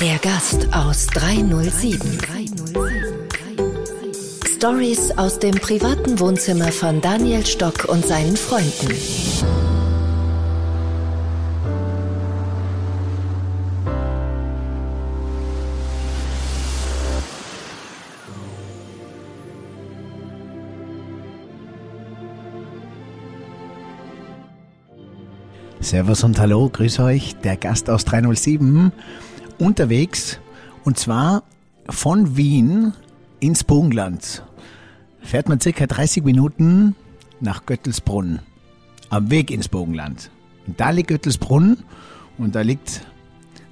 Der Gast aus 307. Stories aus dem privaten Wohnzimmer von Daniel Stock und seinen Freunden. Servus und Hallo, grüß euch, der Gast aus 307 unterwegs und zwar von Wien ins Burgenland. Fährt man circa 30 Minuten nach Göttelsbrunn, am Weg ins Burgenland. Und da liegt Göttelsbrunn und da liegt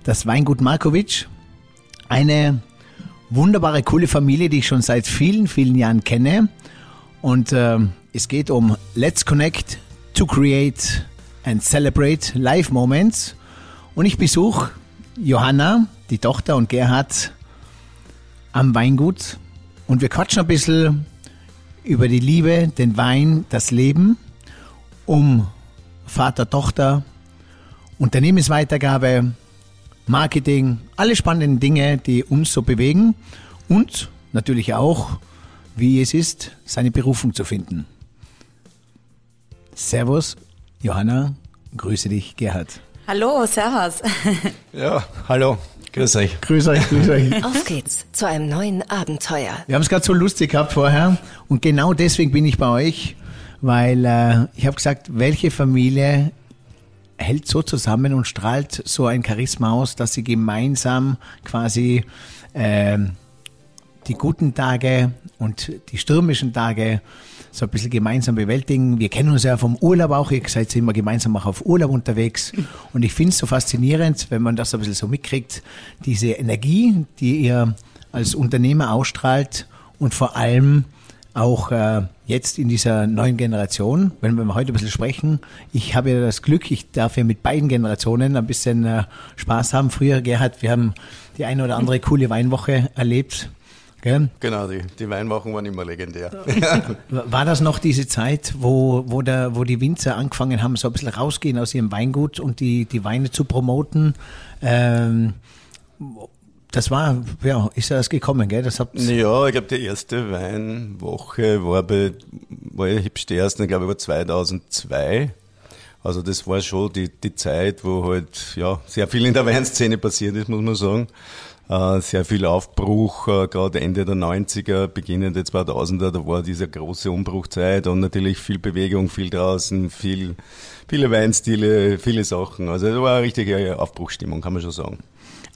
das Weingut Markovic, eine wunderbare, coole Familie, die ich schon seit vielen, vielen Jahren kenne. Und äh, es geht um Let's Connect to Create and Celebrate Live Moments. Und ich besuche Johanna, die Tochter, und Gerhard am Weingut. Und wir quatschen ein bisschen über die Liebe, den Wein, das Leben, um Vater, Tochter, Unternehmensweitergabe, Marketing, alle spannenden Dinge, die uns so bewegen und natürlich auch, wie es ist, seine Berufung zu finden. Servus Johanna, grüße dich, Gerhard. Hallo, servus. Ja, hallo, grüß euch. Grüß euch, grüß euch. Auf geht's zu einem neuen Abenteuer. Wir haben es gerade so lustig gehabt vorher und genau deswegen bin ich bei euch, weil äh, ich habe gesagt, welche Familie hält so zusammen und strahlt so ein Charisma aus, dass sie gemeinsam quasi äh, die guten Tage und die stürmischen Tage so ein bisschen gemeinsam bewältigen. Wir kennen uns ja vom Urlaub auch, ihr seid immer gemeinsam auch auf Urlaub unterwegs. Und ich finde es so faszinierend, wenn man das ein bisschen so mitkriegt, diese Energie, die ihr als Unternehmer ausstrahlt und vor allem auch äh, jetzt in dieser neuen Generation, wenn wir heute ein bisschen sprechen, ich habe ja das Glück, ich darf ja mit beiden Generationen ein bisschen äh, Spaß haben. Früher, Gerhard, wir haben die eine oder andere coole Weinwoche erlebt. Gell? Genau, die, die Weinwochen waren immer legendär. War das noch diese Zeit, wo, wo, der, wo die Winzer angefangen haben, so ein bisschen rausgehen aus ihrem Weingut und die, die Weine zu promoten? Ähm, das war, ja, ist das gekommen, gell? Das habt ja, ich glaube, die erste Weinwoche war bei, war ja hübsch die erste, glaube ich, war 2002. Also das war schon die, die Zeit, wo halt, ja, sehr viel in der Weinszene passiert ist, muss man sagen. Äh, sehr viel Aufbruch, äh, gerade Ende der 90er, beginnende 2000er, da war diese große Umbruchzeit und natürlich viel Bewegung, viel draußen, viel, viele Weinstile, viele Sachen. Also da war eine richtige Aufbruchstimmung, kann man schon sagen.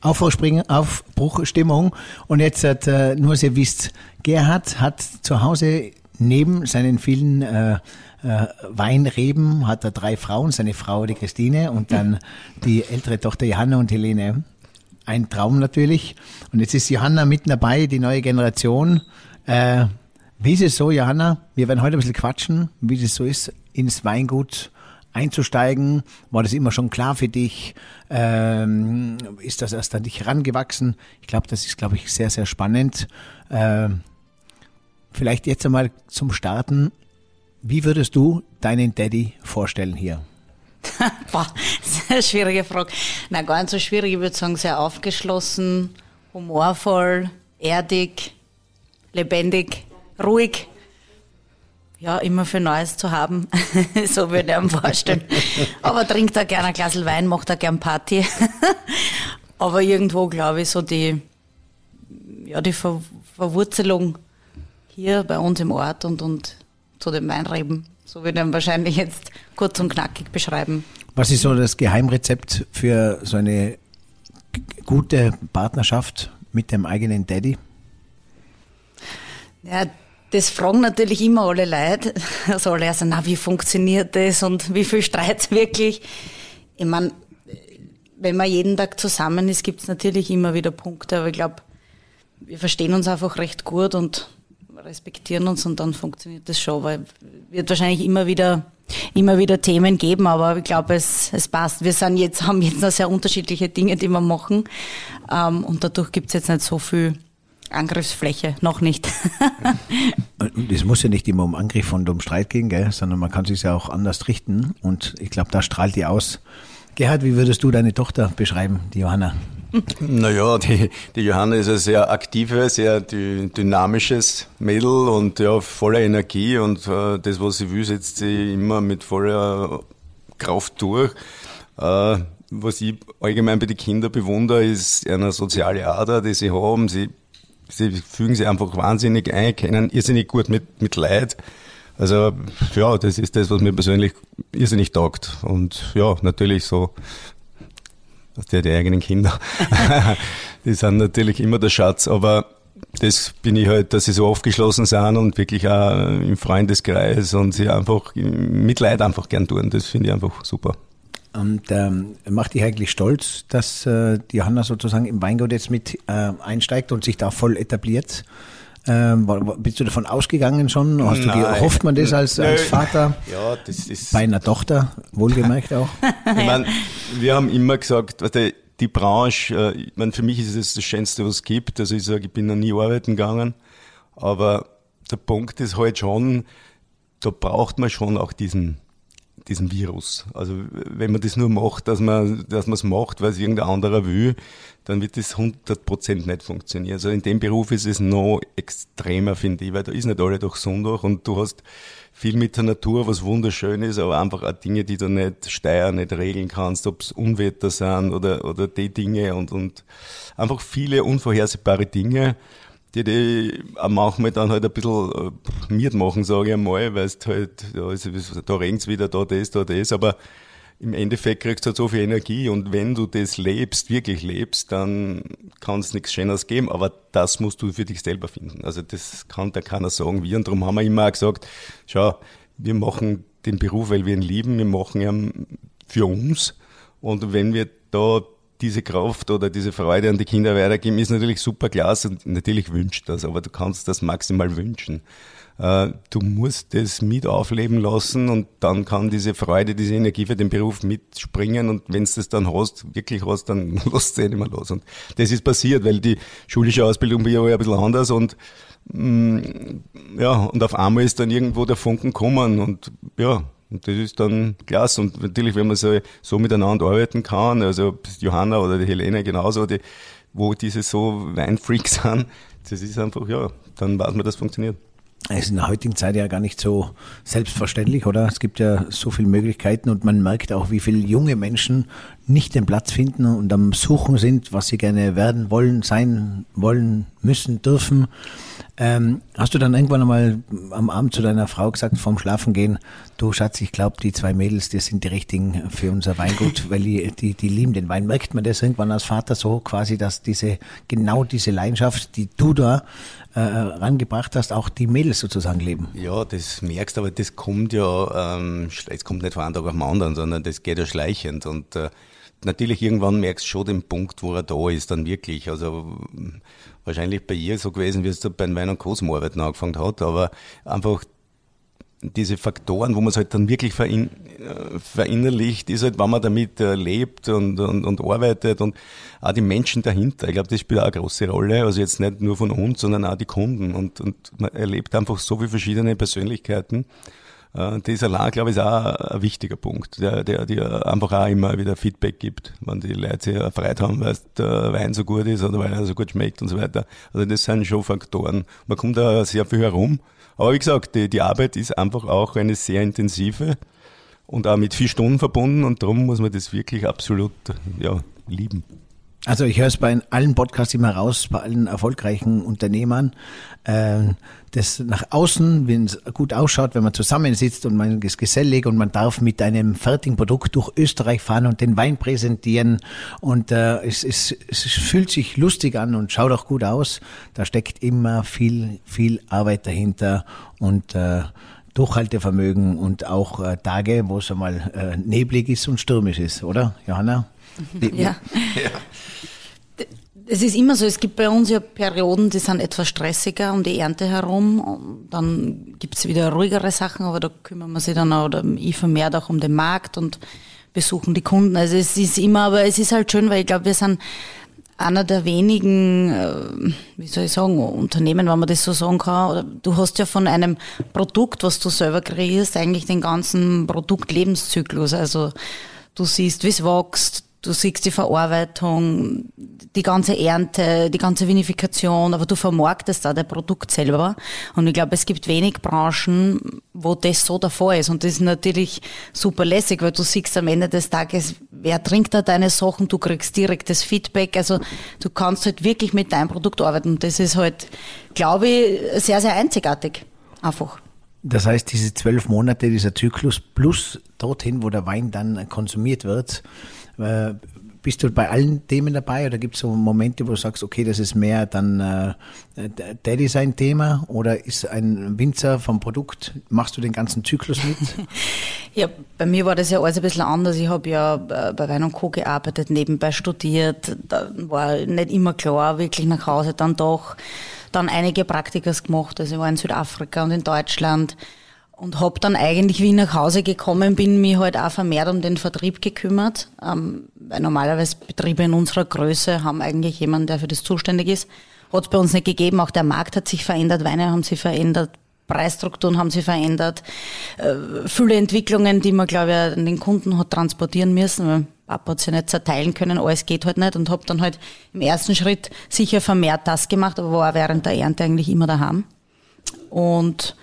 Aufbruchstimmung. Und jetzt hat, äh, nur Sie wisst, Gerhard hat zu Hause neben seinen vielen äh, äh, Weinreben hat er drei Frauen, seine Frau die Christine und dann die ältere Tochter Johanna und Helene ein Traum natürlich. Und jetzt ist Johanna mitten dabei, die neue Generation. Äh, wie ist es so, Johanna? Wir werden heute ein bisschen quatschen, wie es so ist, ins Weingut einzusteigen. War das immer schon klar für dich? Ähm, ist das erst an dich herangewachsen? Ich glaube, das ist, glaube ich, sehr, sehr spannend. Ähm, vielleicht jetzt einmal zum Starten. Wie würdest du deinen Daddy vorstellen hier? Boah, sehr schwierige Frage. Na, gar nicht so schwierig. Ich würde sagen, sehr aufgeschlossen, humorvoll, erdig, lebendig, ruhig. Ja, immer für Neues zu haben. so würde ich mir vorstellen. Aber trinkt er gerne ein Glas Wein, macht er gern Party. Aber irgendwo, glaube ich, so die, ja, die Ver Verwurzelung hier bei uns im Ort und, und zu den Weinreben so würde ich wahrscheinlich jetzt kurz und knackig beschreiben. Was ist so das Geheimrezept für so eine gute Partnerschaft mit dem eigenen Daddy? Ja, das fragen natürlich immer alle Leute. Also alle sagen, na, wie funktioniert das und wie viel Streit wirklich? Ich meine, wenn man jeden Tag zusammen ist, gibt es natürlich immer wieder Punkte, aber ich glaube, wir verstehen uns einfach recht gut und respektieren uns und dann funktioniert das schon, weil wird wahrscheinlich immer wieder immer wieder Themen geben, aber ich glaube, es, es passt. Wir sind jetzt, haben jetzt noch sehr unterschiedliche Dinge, die wir machen. Ähm, und dadurch gibt es jetzt nicht so viel Angriffsfläche, noch nicht. Es muss ja nicht immer um Angriff und um Streit gehen, gell? sondern man kann sich ja auch anders richten. Und ich glaube, da strahlt die aus. Gerhard, wie würdest du deine Tochter beschreiben, die Johanna? Naja, die, die Johanna ist ein sehr aktives, sehr dynamisches Mädel und ja, voller Energie und äh, das, was sie will, setzt sie immer mit voller Kraft durch. Äh, was ich allgemein bei den Kindern bewundere, ist eine soziale Ader, die sie haben. Sie, sie fügen sich einfach wahnsinnig ein, kennen irrsinnig gut mit, mit Leid. Also ja, das ist das, was mir persönlich irrsinnig taugt. Und ja, natürlich so der die eigenen Kinder. die sind natürlich immer der Schatz, aber das bin ich halt, dass sie so aufgeschlossen sind und wirklich auch im Freundeskreis und sie einfach mit Leid einfach gern tun. Das finde ich einfach super. Und ähm, macht dich eigentlich stolz, dass äh, die Johanna sozusagen im Weingut jetzt mit äh, einsteigt und sich da voll etabliert? Ähm, bist du davon ausgegangen schon? Hast du Nein. hofft man das als, als Vater? Ja, das ist. Bei einer Tochter, wohlgemerkt auch. ich meine, wir haben immer gesagt, die, die Branche, äh, ich meine, für mich ist es das Schönste, was es gibt. Also ich sage, ich bin noch nie arbeiten gegangen. Aber der Punkt ist halt schon, da braucht man schon auch diesen diesen Virus. Also wenn man das nur macht, dass man dass man macht, weil es irgendein anderer will, dann wird das 100% nicht funktionieren. Also in dem Beruf ist es noch extremer, finde ich, weil da ist nicht alle durch Sonntag und du hast viel mit der Natur, was wunderschön ist, aber einfach auch Dinge, die du nicht steuern, nicht regeln kannst, ob es Unwetter sind oder, oder die Dinge und, und einfach viele unvorhersehbare Dinge die die auch manchmal dann halt ein bisschen äh, miert machen, sage ich einmal, weil es halt, ja, da regnet wieder, da das, da das, aber im Endeffekt kriegst du halt so viel Energie und wenn du das lebst, wirklich lebst, dann kann es nichts Schöneres geben, aber das musst du für dich selber finden. Also das kann da keiner sagen wie und darum haben wir immer auch gesagt, schau, wir machen den Beruf, weil wir ihn lieben, wir machen ihn für uns und wenn wir da diese Kraft oder diese Freude an die Kinder weitergeben, ist natürlich super klasse und natürlich wünscht das, aber du kannst das maximal wünschen. Äh, du musst das mit aufleben lassen und dann kann diese Freude, diese Energie für den Beruf mitspringen und wenn du das dann hast, wirklich hast, dann lässt es eh nicht mehr los. Und das ist passiert, weil die schulische Ausbildung war ja ein bisschen anders und mm, ja, und auf einmal ist dann irgendwo der Funken gekommen und ja, und das ist dann klasse. Und natürlich, wenn man so, so miteinander arbeiten kann, also Johanna oder die Helene genauso, die, wo diese so Weinfreaks sind, das ist einfach, ja, dann weiß man, das funktioniert. Es ist in der heutigen Zeit ja gar nicht so selbstverständlich, oder? Es gibt ja so viele Möglichkeiten und man merkt auch, wie viele junge Menschen nicht den Platz finden und am Suchen sind, was sie gerne werden wollen, sein wollen, müssen, dürfen. Ähm, hast du dann irgendwann einmal am Abend zu deiner Frau gesagt, vorm Schlafengehen, du Schatz, ich glaube, die zwei Mädels, die sind die richtigen für unser Weingut, weil die, die, die lieben den Wein. Merkt man das irgendwann als Vater so quasi, dass diese, genau diese Leidenschaft, die du da äh, rangebracht hast, auch die Mädels sozusagen leben? Ja, das merkst, aber das kommt ja, ähm, es kommt nicht von einem Tag auf den anderen, sondern das geht ja schleichend und äh, natürlich irgendwann merkst du schon den Punkt, wo er da ist, dann wirklich. Also wahrscheinlich bei ihr so gewesen, wie es da bei meiner Großmarbeiten angefangen hat, aber einfach diese Faktoren, wo man es halt dann wirklich verin, äh, verinnerlicht, ist halt, wenn man damit äh, lebt und, und, und arbeitet und auch die Menschen dahinter. Ich glaube, das spielt auch eine große Rolle. Also jetzt nicht nur von uns, sondern auch die Kunden. Und, und man erlebt einfach so viele verschiedene Persönlichkeiten. Äh, das allein, glaube ich, ist auch ein wichtiger Punkt, der, der dir einfach auch immer wieder Feedback gibt, wenn die Leute sich erfreut haben, weil der Wein so gut ist oder weil er so gut schmeckt und so weiter. Also das sind schon Faktoren. Man kommt da sehr viel herum. Aber wie gesagt, die, die Arbeit ist einfach auch eine sehr intensive und auch mit vier Stunden verbunden und darum muss man das wirklich absolut ja, lieben. Also ich höre es bei allen Podcasts immer raus, bei allen erfolgreichen Unternehmern, äh, das nach außen, wenn es gut ausschaut, wenn man zusammensitzt und man ist gesellig und man darf mit einem fertigen Produkt durch Österreich fahren und den Wein präsentieren und äh, es, es, es fühlt sich lustig an und schaut auch gut aus. Da steckt immer viel, viel Arbeit dahinter und äh, Durchhaltevermögen und auch äh, Tage, wo es einmal äh, neblig ist und stürmisch ist, oder, Johanna? Ja. ja. Es ist immer so, es gibt bei uns ja Perioden, die sind etwas stressiger um die Ernte herum. Und dann gibt es wieder ruhigere Sachen, aber da kümmern wir sich dann auch, oder ich vermehrt auch um den Markt und besuchen die Kunden. Also es ist immer, aber es ist halt schön, weil ich glaube, wir sind einer der wenigen, äh, wie soll ich sagen, Unternehmen, wenn man das so sagen kann. Du hast ja von einem Produkt, was du selber kreierst, eigentlich den ganzen Produktlebenszyklus. Also du siehst, wie es wächst, Du siehst die Verarbeitung, die ganze Ernte, die ganze Vinifikation, aber du vermarktest auch dein Produkt selber. Und ich glaube, es gibt wenig Branchen, wo das so Fall ist. Und das ist natürlich super lässig, weil du siehst am Ende des Tages, wer trinkt da deine Sachen, du kriegst direktes Feedback. Also du kannst halt wirklich mit deinem Produkt arbeiten. Und das ist halt, glaube ich, sehr, sehr einzigartig. Einfach. Das heißt, diese zwölf Monate, dieser Zyklus plus dorthin, wo der Wein dann konsumiert wird, äh, bist du bei allen Themen dabei oder gibt es so Momente, wo du sagst, okay, das ist mehr dann äh, Daddy sein Thema oder ist ein Winzer vom Produkt, machst du den ganzen Zyklus mit? ja, bei mir war das ja alles ein bisschen anders. Ich habe ja äh, bei Wein und Co. gearbeitet, nebenbei studiert, da war nicht immer klar, wirklich nach Hause dann doch, dann einige Praktikas gemacht, also ich war in Südafrika und in Deutschland und habe dann eigentlich, wie ich nach Hause gekommen bin, mich halt auch vermehrt um den Vertrieb gekümmert, ähm, weil normalerweise Betriebe in unserer Größe haben eigentlich jemanden, der für das zuständig ist. Hat es bei uns nicht gegeben, auch der Markt hat sich verändert, Weine haben sich verändert, Preisstrukturen haben sich verändert, äh, viele Entwicklungen, die man, glaube ich, an den Kunden hat transportieren müssen, weil Papa hat sich nicht zerteilen können, alles geht halt nicht. Und habe dann halt im ersten Schritt sicher vermehrt das gemacht, aber war während der Ernte eigentlich immer daheim. Und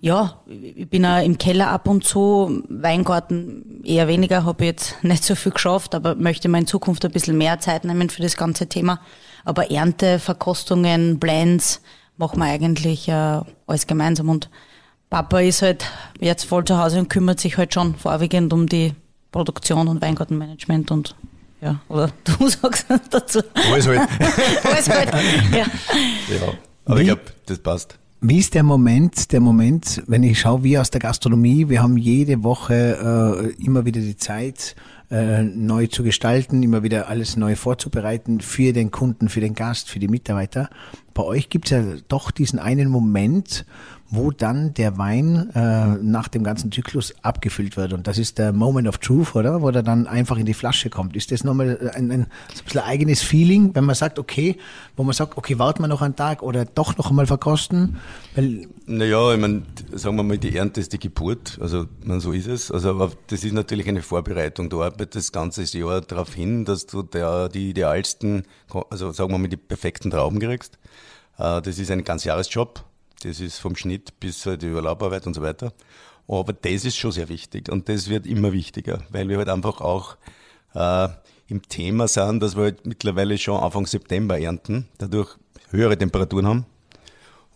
ja, ich bin auch im Keller ab und zu, Weingarten eher weniger, habe jetzt nicht so viel geschafft, aber möchte mir in Zukunft ein bisschen mehr Zeit nehmen für das ganze Thema. Aber Ernte, Verkostungen, Blends machen wir eigentlich äh, alles gemeinsam. Und Papa ist halt jetzt voll zu Hause und kümmert sich halt schon vorwiegend um die Produktion und Weingartenmanagement und ja, oder du sagst dazu. Alles halt. alles halt, ja. Ja, aber ich glaube, das passt. Wie ist der Moment, der Moment, wenn ich schaue, wir aus der Gastronomie, wir haben jede Woche äh, immer wieder die Zeit, äh, neu zu gestalten, immer wieder alles neu vorzubereiten für den Kunden, für den Gast, für die Mitarbeiter. Bei euch gibt es ja doch diesen einen Moment, wo dann der Wein äh, nach dem ganzen Zyklus abgefüllt wird. Und das ist der Moment of Truth, oder? Wo der dann einfach in die Flasche kommt. Ist das nochmal ein, ein, ein bisschen eigenes Feeling, wenn man sagt, okay, wo man sagt, okay, warten wir noch einen Tag oder doch noch einmal verkosten? Weil naja, ich meine, sagen wir mal, die Ernte ist die Geburt, also man, so ist es. Also aber das ist natürlich eine Vorbereitung. Du arbeitest das ganze Jahr darauf hin, dass du der, die idealsten, also sagen wir mal, die perfekten Trauben kriegst. Äh, das ist ein ganz Jahresjob das ist vom Schnitt bis die Überlaubarbeit und so weiter. Aber das ist schon sehr wichtig und das wird immer wichtiger, weil wir halt einfach auch äh, im Thema sind, dass wir halt mittlerweile schon Anfang September ernten, dadurch höhere Temperaturen haben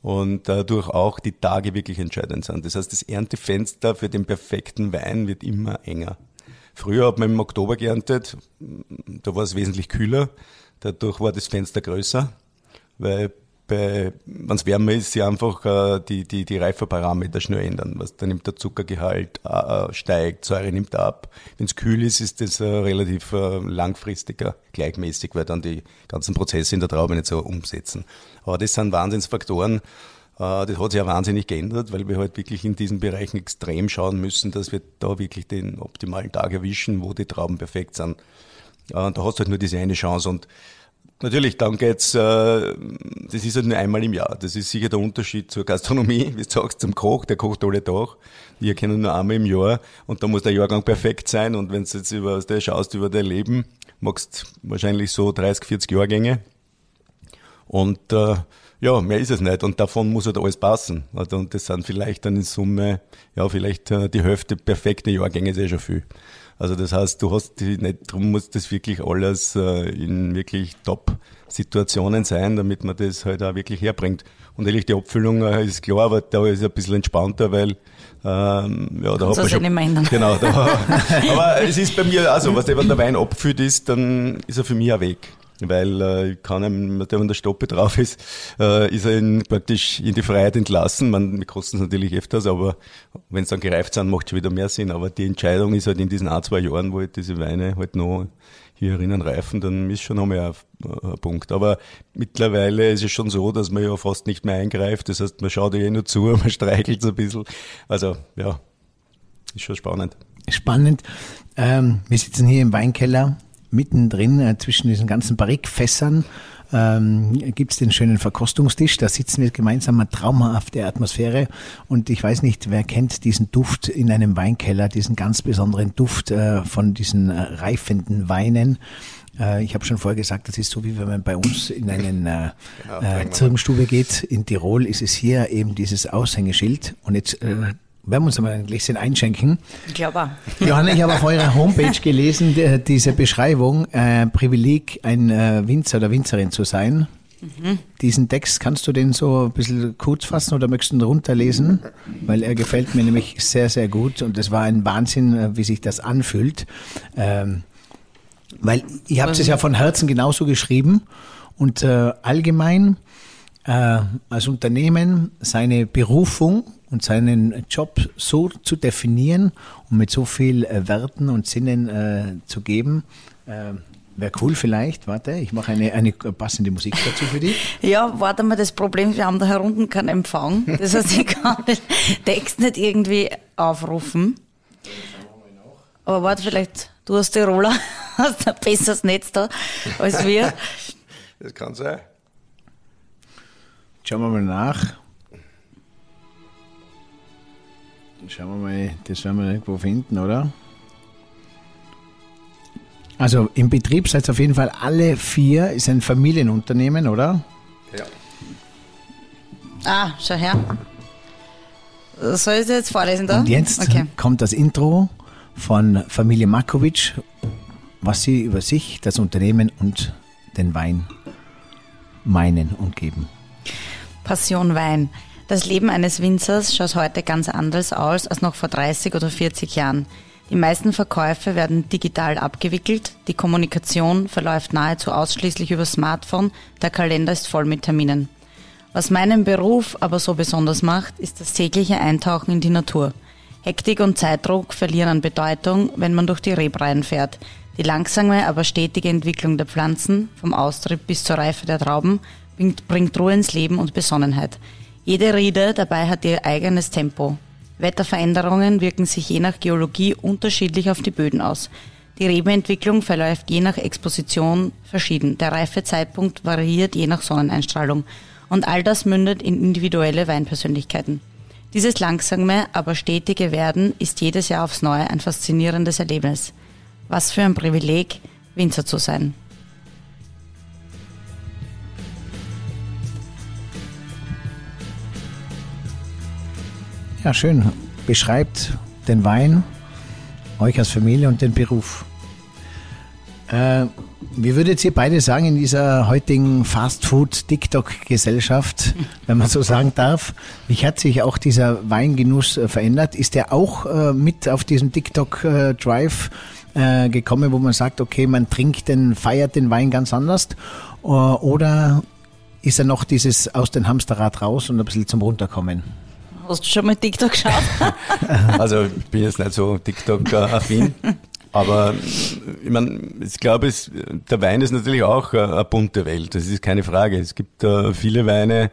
und dadurch auch die Tage wirklich entscheidend sind. Das heißt, das Erntefenster für den perfekten Wein wird immer enger. Früher hat man im Oktober geerntet, da war es wesentlich kühler, dadurch war das Fenster größer, weil bei, wenn es wärmer ist, sie einfach äh, die, die, die Reifeparameter schnell ändern. Was, dann nimmt der Zuckergehalt äh, äh steigt, Säure nimmt ab. Wenn es kühl ist, ist das äh, relativ äh, langfristiger, gleichmäßig, weil dann die ganzen Prozesse in der Traube nicht so umsetzen. Aber das sind Wahnsinnsfaktoren. Äh, das hat sich ja wahnsinnig geändert, weil wir halt wirklich in diesen Bereichen extrem schauen müssen, dass wir da wirklich den optimalen Tag erwischen, wo die Trauben perfekt sind. Äh, da hast du halt nur diese eine Chance und Natürlich, dann geht's, äh, das ist halt nur einmal im Jahr. Das ist sicher der Unterschied zur Gastronomie, wie du sagst, zum Koch, der kocht alle Tag. Wir kennen nur einmal im Jahr und da muss der Jahrgang perfekt sein und wenn du jetzt über das schaust, über dein Leben, machst wahrscheinlich so 30, 40 Jahrgänge und äh, ja, mehr ist es nicht und davon muss halt alles passen. Und das sind vielleicht dann in Summe, ja, vielleicht äh, die Hälfte perfekte Jahrgänge, ist eh schon viel. Also das heißt, du hast die nicht, darum muss das wirklich alles äh, in wirklich Top-Situationen sein, damit man das halt auch wirklich herbringt. Und ehrlich, die Abfüllung äh, ist klar, aber da ist es ein bisschen entspannter, weil ähm, ja, da hat man schon, nicht genau, da, aber es ist bei mir also, was wenn der Wein abgefüllt ist, dann ist er für mich ein Weg weil äh, kann ihm, wenn der Stoppe drauf ist, äh, ist er in, praktisch in die Freiheit entlassen. Man, wir kosten es natürlich öfters, aber wenn es dann gereift sind, macht es wieder mehr Sinn. Aber die Entscheidung ist halt in diesen ein, zwei Jahren, wo halt diese Weine halt noch hier herinnen reifen, dann ist schon noch mehr ein, ein Punkt. Aber mittlerweile ist es schon so, dass man ja fast nicht mehr eingreift. Das heißt, man schaut ja eh nur zu, man streichelt so ein bisschen. Also, ja, ist schon spannend. Spannend. Ähm, wir sitzen hier im Weinkeller mittendrin äh, zwischen diesen ganzen Barrikfässern ähm, gibt es den schönen Verkostungstisch. Da sitzen wir gemeinsam eine traumhafte Atmosphäre. Und ich weiß nicht, wer kennt diesen Duft in einem Weinkeller, diesen ganz besonderen Duft äh, von diesen äh, reifenden Weinen. Äh, ich habe schon vorher gesagt, das ist so, wie wenn man bei uns in einen äh, ja, äh, Zirbenstube geht. In Tirol ist es hier eben dieses Aushängeschild. Und jetzt äh, werden wir uns einmal ein Gläschen einschenken. Ich glaube auch. Johanna, ich habe auf eurer Homepage gelesen, diese Beschreibung, äh, Privileg, ein äh, Winzer oder Winzerin zu sein. Mhm. Diesen Text, kannst du den so ein bisschen kurz fassen oder möchtest du ihn runterlesen? Weil er gefällt mir nämlich sehr, sehr gut und es war ein Wahnsinn, äh, wie sich das anfühlt. Ähm, weil ihr habt es ja von Herzen genauso geschrieben und äh, allgemein äh, als Unternehmen seine Berufung und seinen Job so zu definieren und mit so viel äh, Werten und Sinnen äh, zu geben. Äh, Wäre cool vielleicht, warte, ich mache eine, eine passende Musik dazu für dich. Ja, warte mal, das Problem, wir haben da herunten keinen Empfang. Das heißt, ich kann den Text nicht irgendwie aufrufen. Aber warte, vielleicht, du hast Tiroler, hast ein besseres Netz da als wir. Das kann sein. Schauen wir mal nach. Schauen wir mal, das werden wir irgendwo finden, oder? Also im Betrieb seid ihr auf jeden Fall alle vier, ist ein Familienunternehmen, oder? Ja. Ah, schau her. Soll ich das jetzt vorlesen da? Und jetzt okay. kommt das Intro von Familie Markovic, was sie über sich, das Unternehmen und den Wein meinen und geben. Passion Wein. Das Leben eines Winzers schaut heute ganz anders aus als noch vor 30 oder 40 Jahren. Die meisten Verkäufe werden digital abgewickelt, die Kommunikation verläuft nahezu ausschließlich über Smartphone, der Kalender ist voll mit Terminen. Was meinen Beruf aber so besonders macht, ist das tägliche Eintauchen in die Natur. Hektik und Zeitdruck verlieren an Bedeutung, wenn man durch die Rebreihen fährt. Die langsame, aber stetige Entwicklung der Pflanzen, vom Austrieb bis zur Reife der Trauben, bringt, bringt Ruhe ins Leben und Besonnenheit. Jede Riede dabei hat ihr eigenes Tempo. Wetterveränderungen wirken sich je nach Geologie unterschiedlich auf die Böden aus. Die Rebenentwicklung verläuft je nach Exposition verschieden. Der Reifezeitpunkt variiert je nach Sonneneinstrahlung. Und all das mündet in individuelle Weinpersönlichkeiten. Dieses langsame, aber stetige Werden ist jedes Jahr aufs Neue ein faszinierendes Erlebnis. Was für ein Privileg, Winzer zu sein. Ja, schön. Beschreibt den Wein, euch als Familie und den Beruf. Äh, wie würdet ihr beide sagen in dieser heutigen Fast-Food-TikTok-Gesellschaft, wenn man so sagen darf, wie hat sich auch dieser Weingenuss äh, verändert? Ist der auch äh, mit auf diesem TikTok-Drive äh, gekommen, wo man sagt, okay, man trinkt den, feiert den Wein ganz anders? Äh, oder ist er noch dieses aus dem Hamsterrad raus und ein bisschen zum Runterkommen? Hast du schon mal TikTok geschaut? also ich bin jetzt nicht so TikTok-affin. Aber ich meine, ich glaube, es, der Wein ist natürlich auch eine bunte Welt. Das ist keine Frage. Es gibt äh, viele Weine,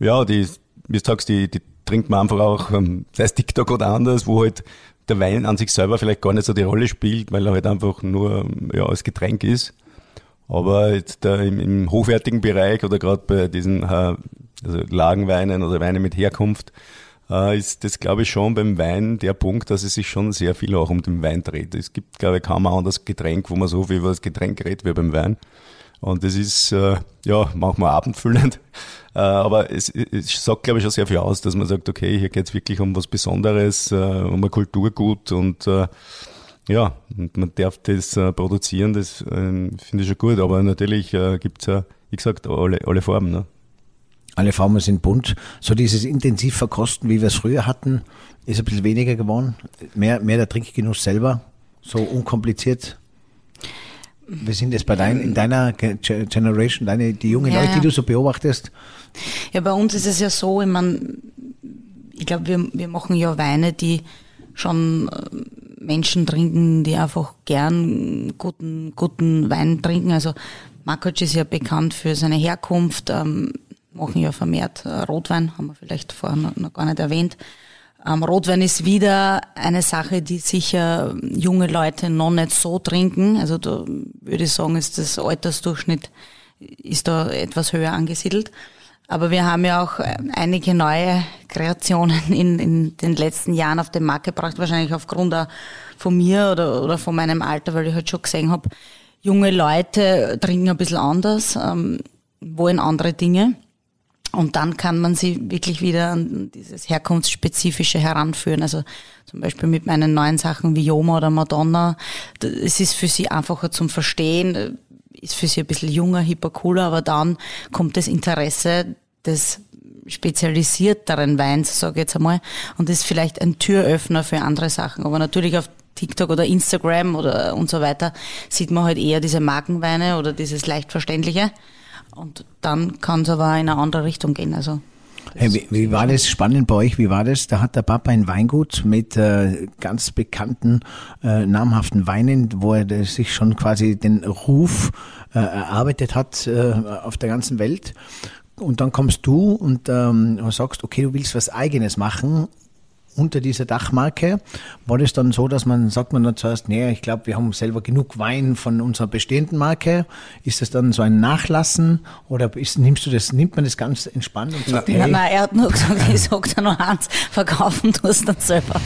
ja, die, wie du sagst, die, die trinkt man einfach auch, ähm, sei es TikTok oder anders, wo halt der Wein an sich selber vielleicht gar nicht so die Rolle spielt, weil er halt einfach nur ja, als Getränk ist. Aber jetzt da im, im hochwertigen Bereich oder gerade bei diesen äh, also Lagenweinen oder Weine mit Herkunft, äh, ist das, glaube ich, schon beim Wein der Punkt, dass es sich schon sehr viel auch um den Wein dreht. Es gibt, glaube ich, kaum ein anderes Getränk, wo man so viel über das Getränk redet wie beim Wein. Und das ist, äh, ja, manchmal abendfüllend. Äh, aber es, es sagt, glaube ich, schon sehr viel aus, dass man sagt, okay, hier geht es wirklich um was Besonderes, äh, um ein Kulturgut und äh, ja, und man darf das äh, produzieren, das äh, finde ich schon gut. Aber natürlich äh, gibt es ja, wie gesagt, alle, alle Farben. Ne? Alle Formen sind bunt. So dieses intensiv verkosten, wie wir es früher hatten, ist ein bisschen weniger geworden. Mehr, mehr der Trinkgenuss selber, so unkompliziert. Wie sind das bei dein, in deiner Generation, deine, die jungen ja, Leute, die du so beobachtest? Ja, bei uns ist es ja so, ich meine, ich glaube, wir, wir machen ja Weine, die schon äh, Menschen trinken, die einfach gern guten, guten Wein trinken. Also Markoc ist ja bekannt für seine Herkunft. Ähm, machen ja vermehrt äh, Rotwein, haben wir vielleicht vorher noch, gar nicht erwähnt. Ähm, Rotwein ist wieder eine Sache, die sicher junge Leute noch nicht so trinken. Also da würde ich sagen, ist das Altersdurchschnitt ist da etwas höher angesiedelt. Aber wir haben ja auch äh, einige neue Kreationen in, in den letzten Jahren auf den Markt gebracht, wahrscheinlich aufgrund von mir oder, oder von meinem Alter, weil ich halt schon gesehen habe, junge Leute trinken ein bisschen anders, ähm, wollen andere Dinge. Und dann kann man sie wirklich wieder an dieses Herkunftsspezifische heranführen. Also zum Beispiel mit meinen neuen Sachen wie Yoma oder Madonna. Es ist für sie einfacher zum Verstehen, ist für sie ein bisschen junger, hipper, cooler, aber dann kommt das Interesse des spezialisierteren Weins, sage ich jetzt einmal, und ist vielleicht ein Türöffner für andere Sachen. Aber natürlich auf TikTok oder Instagram oder und so weiter sieht man halt eher diese Markenweine oder dieses leicht verständliche. Und dann kann es aber in eine andere Richtung gehen. Also Hey, wie, wie, war das spannend bei euch? Wie war das? Da hat der Papa ein Weingut mit äh, ganz bekannten, äh, namhaften Weinen, wo er sich schon quasi den Ruf äh, erarbeitet hat äh, auf der ganzen Welt. Und dann kommst du und ähm, sagst, okay, du willst was Eigenes machen unter dieser Dachmarke. War das dann so, dass man, sagt man dann zuerst, nee, ich glaube, wir haben selber genug Wein von unserer bestehenden Marke. Ist das dann so ein Nachlassen oder ist, nimmst du das, nimmt man das ganz entspannt und sagt, hey. Nein, nein, er hat nur gesagt, ich sag dir noch eins, verkaufen du es dann selber.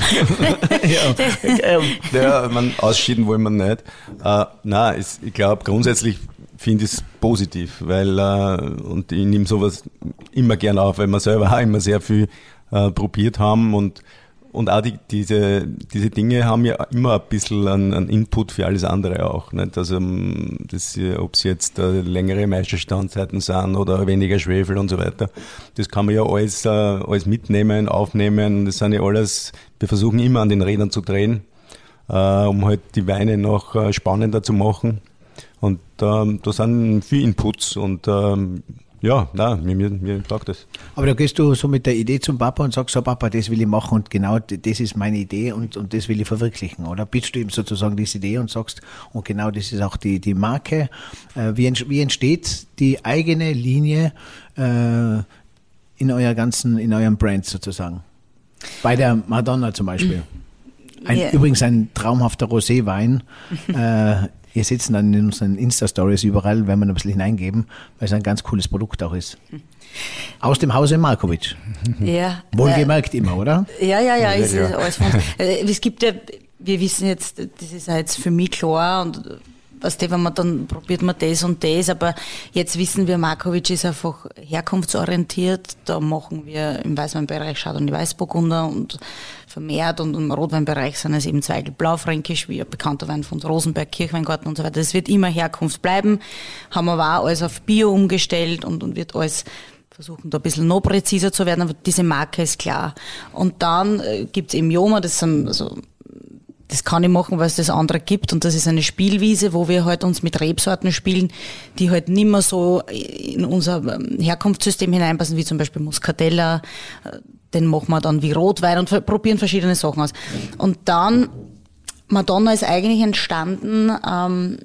ja, ja, man, ausschieden wollen wir nicht. Äh, nein, ich glaube, grundsätzlich finde ich es positiv, weil, äh, und ich nehme sowas immer gern auf, weil wir selber auch immer sehr viel äh, probiert haben und und auch die, diese, diese Dinge haben ja immer ein bisschen einen, Input für alles andere auch. Nicht? Also, ähm, das, ob es jetzt äh, längere Meisterstandzeiten sind oder weniger Schwefel und so weiter. Das kann man ja alles, äh, alles mitnehmen, aufnehmen. Das sind ja alles, wir versuchen immer an den Rädern zu drehen, äh, um halt die Weine noch äh, spannender zu machen. Und ähm, da sind viele Inputs und ähm, ja, nein, mir, mir, mir taugt das. Aber da gehst du so mit der Idee zum Papa und sagst so, Papa, das will ich machen und genau das ist meine Idee und, und das will ich verwirklichen, oder? Bietest du ihm sozusagen diese Idee und sagst, und genau das ist auch die, die Marke. Äh, wie, wie entsteht die eigene Linie äh, in euer ganzen, in eurem Brand sozusagen? Bei der Madonna zum Beispiel. Ein, yeah. Übrigens ein traumhafter Roséwein. äh, wir sitzen dann in unseren Insta-Stories überall, wenn wir ein bisschen hineingeben, weil es ein ganz cooles Produkt auch ist. Aus dem Hause Markovic. Ja. Wohlgemerkt äh, immer, oder? Ja, ja, ja, ist, ja. alles. Äh, es gibt ja, wir wissen jetzt, das ist jetzt für mich klar und was wenn man dann probiert man das und das, aber jetzt wissen wir, Markovic ist einfach herkunftsorientiert. Da machen wir im Weißweinbereich Chardonnay Weißburgunder und vermehrt und im Rotweinbereich sind es eben Zweigel Blaufränkisch, wie ein bekannter Wein von Rosenberg, Kirchweingarten und so weiter. Das wird immer Herkunft bleiben, haben aber auch alles auf Bio umgestellt und, und wird alles versuchen da ein bisschen noch präziser zu werden, aber diese Marke ist klar. Und dann äh, gibt's eben Joma, das sind also das kann ich machen, weil es das andere gibt und das ist eine Spielwiese, wo wir halt uns mit Rebsorten spielen, die halt nicht mehr so in unser ähm, Herkunftssystem hineinpassen, wie zum Beispiel Muscatella, äh, den machen wir dann wie Rotwein und probieren verschiedene Sachen aus. Und dann, Madonna ist eigentlich entstanden, ähm,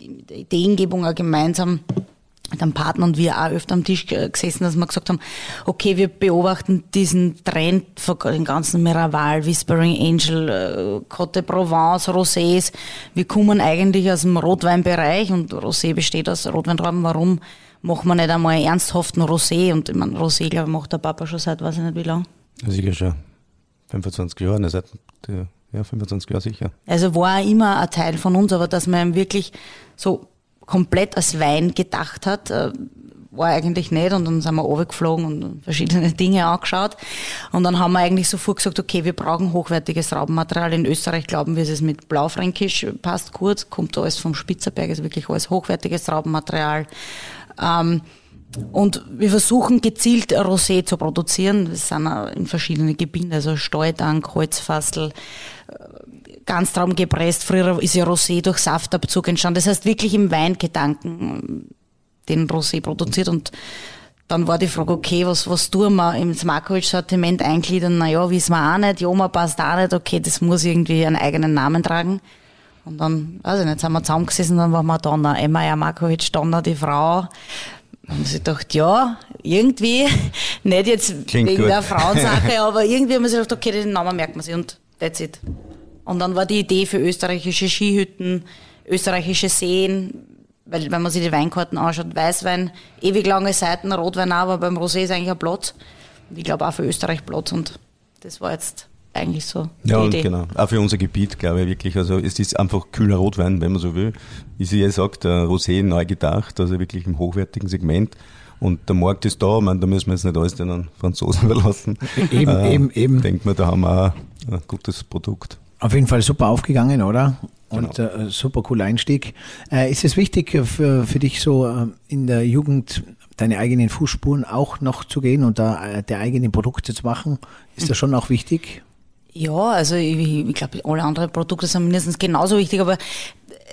die Ideengebung auch gemeinsam mit einem Partner und wir auch öfter am Tisch gesessen, dass wir gesagt haben, okay, wir beobachten diesen Trend von den ganzen Miraval, Whispering Angel, äh, Cote Provence, Rosés. Wir kommen eigentlich aus dem Rotweinbereich und Rosé besteht aus Rotweintrauben. Warum machen wir nicht einmal einen ernsthaften Rosé. Und ich meine, Rosé, glaube ich, macht der Papa schon seit, weiß ich nicht wie lang. Sicher schon. 25 Jahre, ne, seit, ja, 25 Jahre sicher. Also war immer ein Teil von uns, aber dass man wirklich so komplett als Wein gedacht hat, äh, war eigentlich nicht und dann sind wir runtergeflogen und verschiedene Dinge angeschaut und dann haben wir eigentlich sofort gesagt, okay, wir brauchen hochwertiges Raubenmaterial. In Österreich glauben wir, es ist mit Blaufränkisch passt gut, kommt alles vom Spitzerberg, ist wirklich alles hochwertiges Raubenmaterial. Ähm, und wir versuchen gezielt Rosé zu produzieren. Das sind in verschiedenen Gebieten, also Steudank, Holzfassel, Ganztraum gepresst. Früher ist ja Rosé durch Saftabzug entstanden. Das heißt wirklich im Weingedanken den Rosé produziert und dann war die Frage, okay, was, was tun wir im Smarkovic-Sortiment eingliedern? Naja, wissen wir auch nicht. Joma passt auch nicht. Okay, das muss irgendwie einen eigenen Namen tragen. Und dann, weiß ich nicht, sind wir zusammengesessen, dann war Madonna, Emma Markovic, Donna, die Frau. haben sie gedacht, ja, irgendwie, nicht jetzt Klingt wegen gut. der Frauensache, aber irgendwie haben wir sich gedacht, okay, den Namen merkt man sich und that's it. Und dann war die Idee für österreichische Skihütten, österreichische Seen, weil wenn man sich die Weinkarten anschaut, Weißwein, ewig lange Seiten, Rotwein auch, aber beim Rosé ist eigentlich ein Platz. Und ich glaube auch für Österreich Platz und das war jetzt eigentlich so die Ja, und Idee. genau. Auch für unser Gebiet, glaube ich, wirklich. Also, es ist einfach kühler Rotwein, wenn man so will. Wie sie ja sagt, der Rosé neu gedacht, also wirklich im hochwertigen Segment. Und der Markt ist da, ich meine, da müssen wir jetzt nicht alles den Franzosen überlassen. Eben, Äh, eben, eben. Denkt man, da haben wir auch ein gutes Produkt. Auf jeden Fall super aufgegangen, oder? Und Genau. äh, super cooler Einstieg. Äh, ist es wichtig für, für dich so äh, in der Jugend deine eigenen Fußspuren auch noch zu gehen und da äh, der eigenen Produkte zu machen? Ist das schon auch wichtig? Ja, also ich, ich glaube, alle anderen Produkte sind mindestens genauso wichtig, aber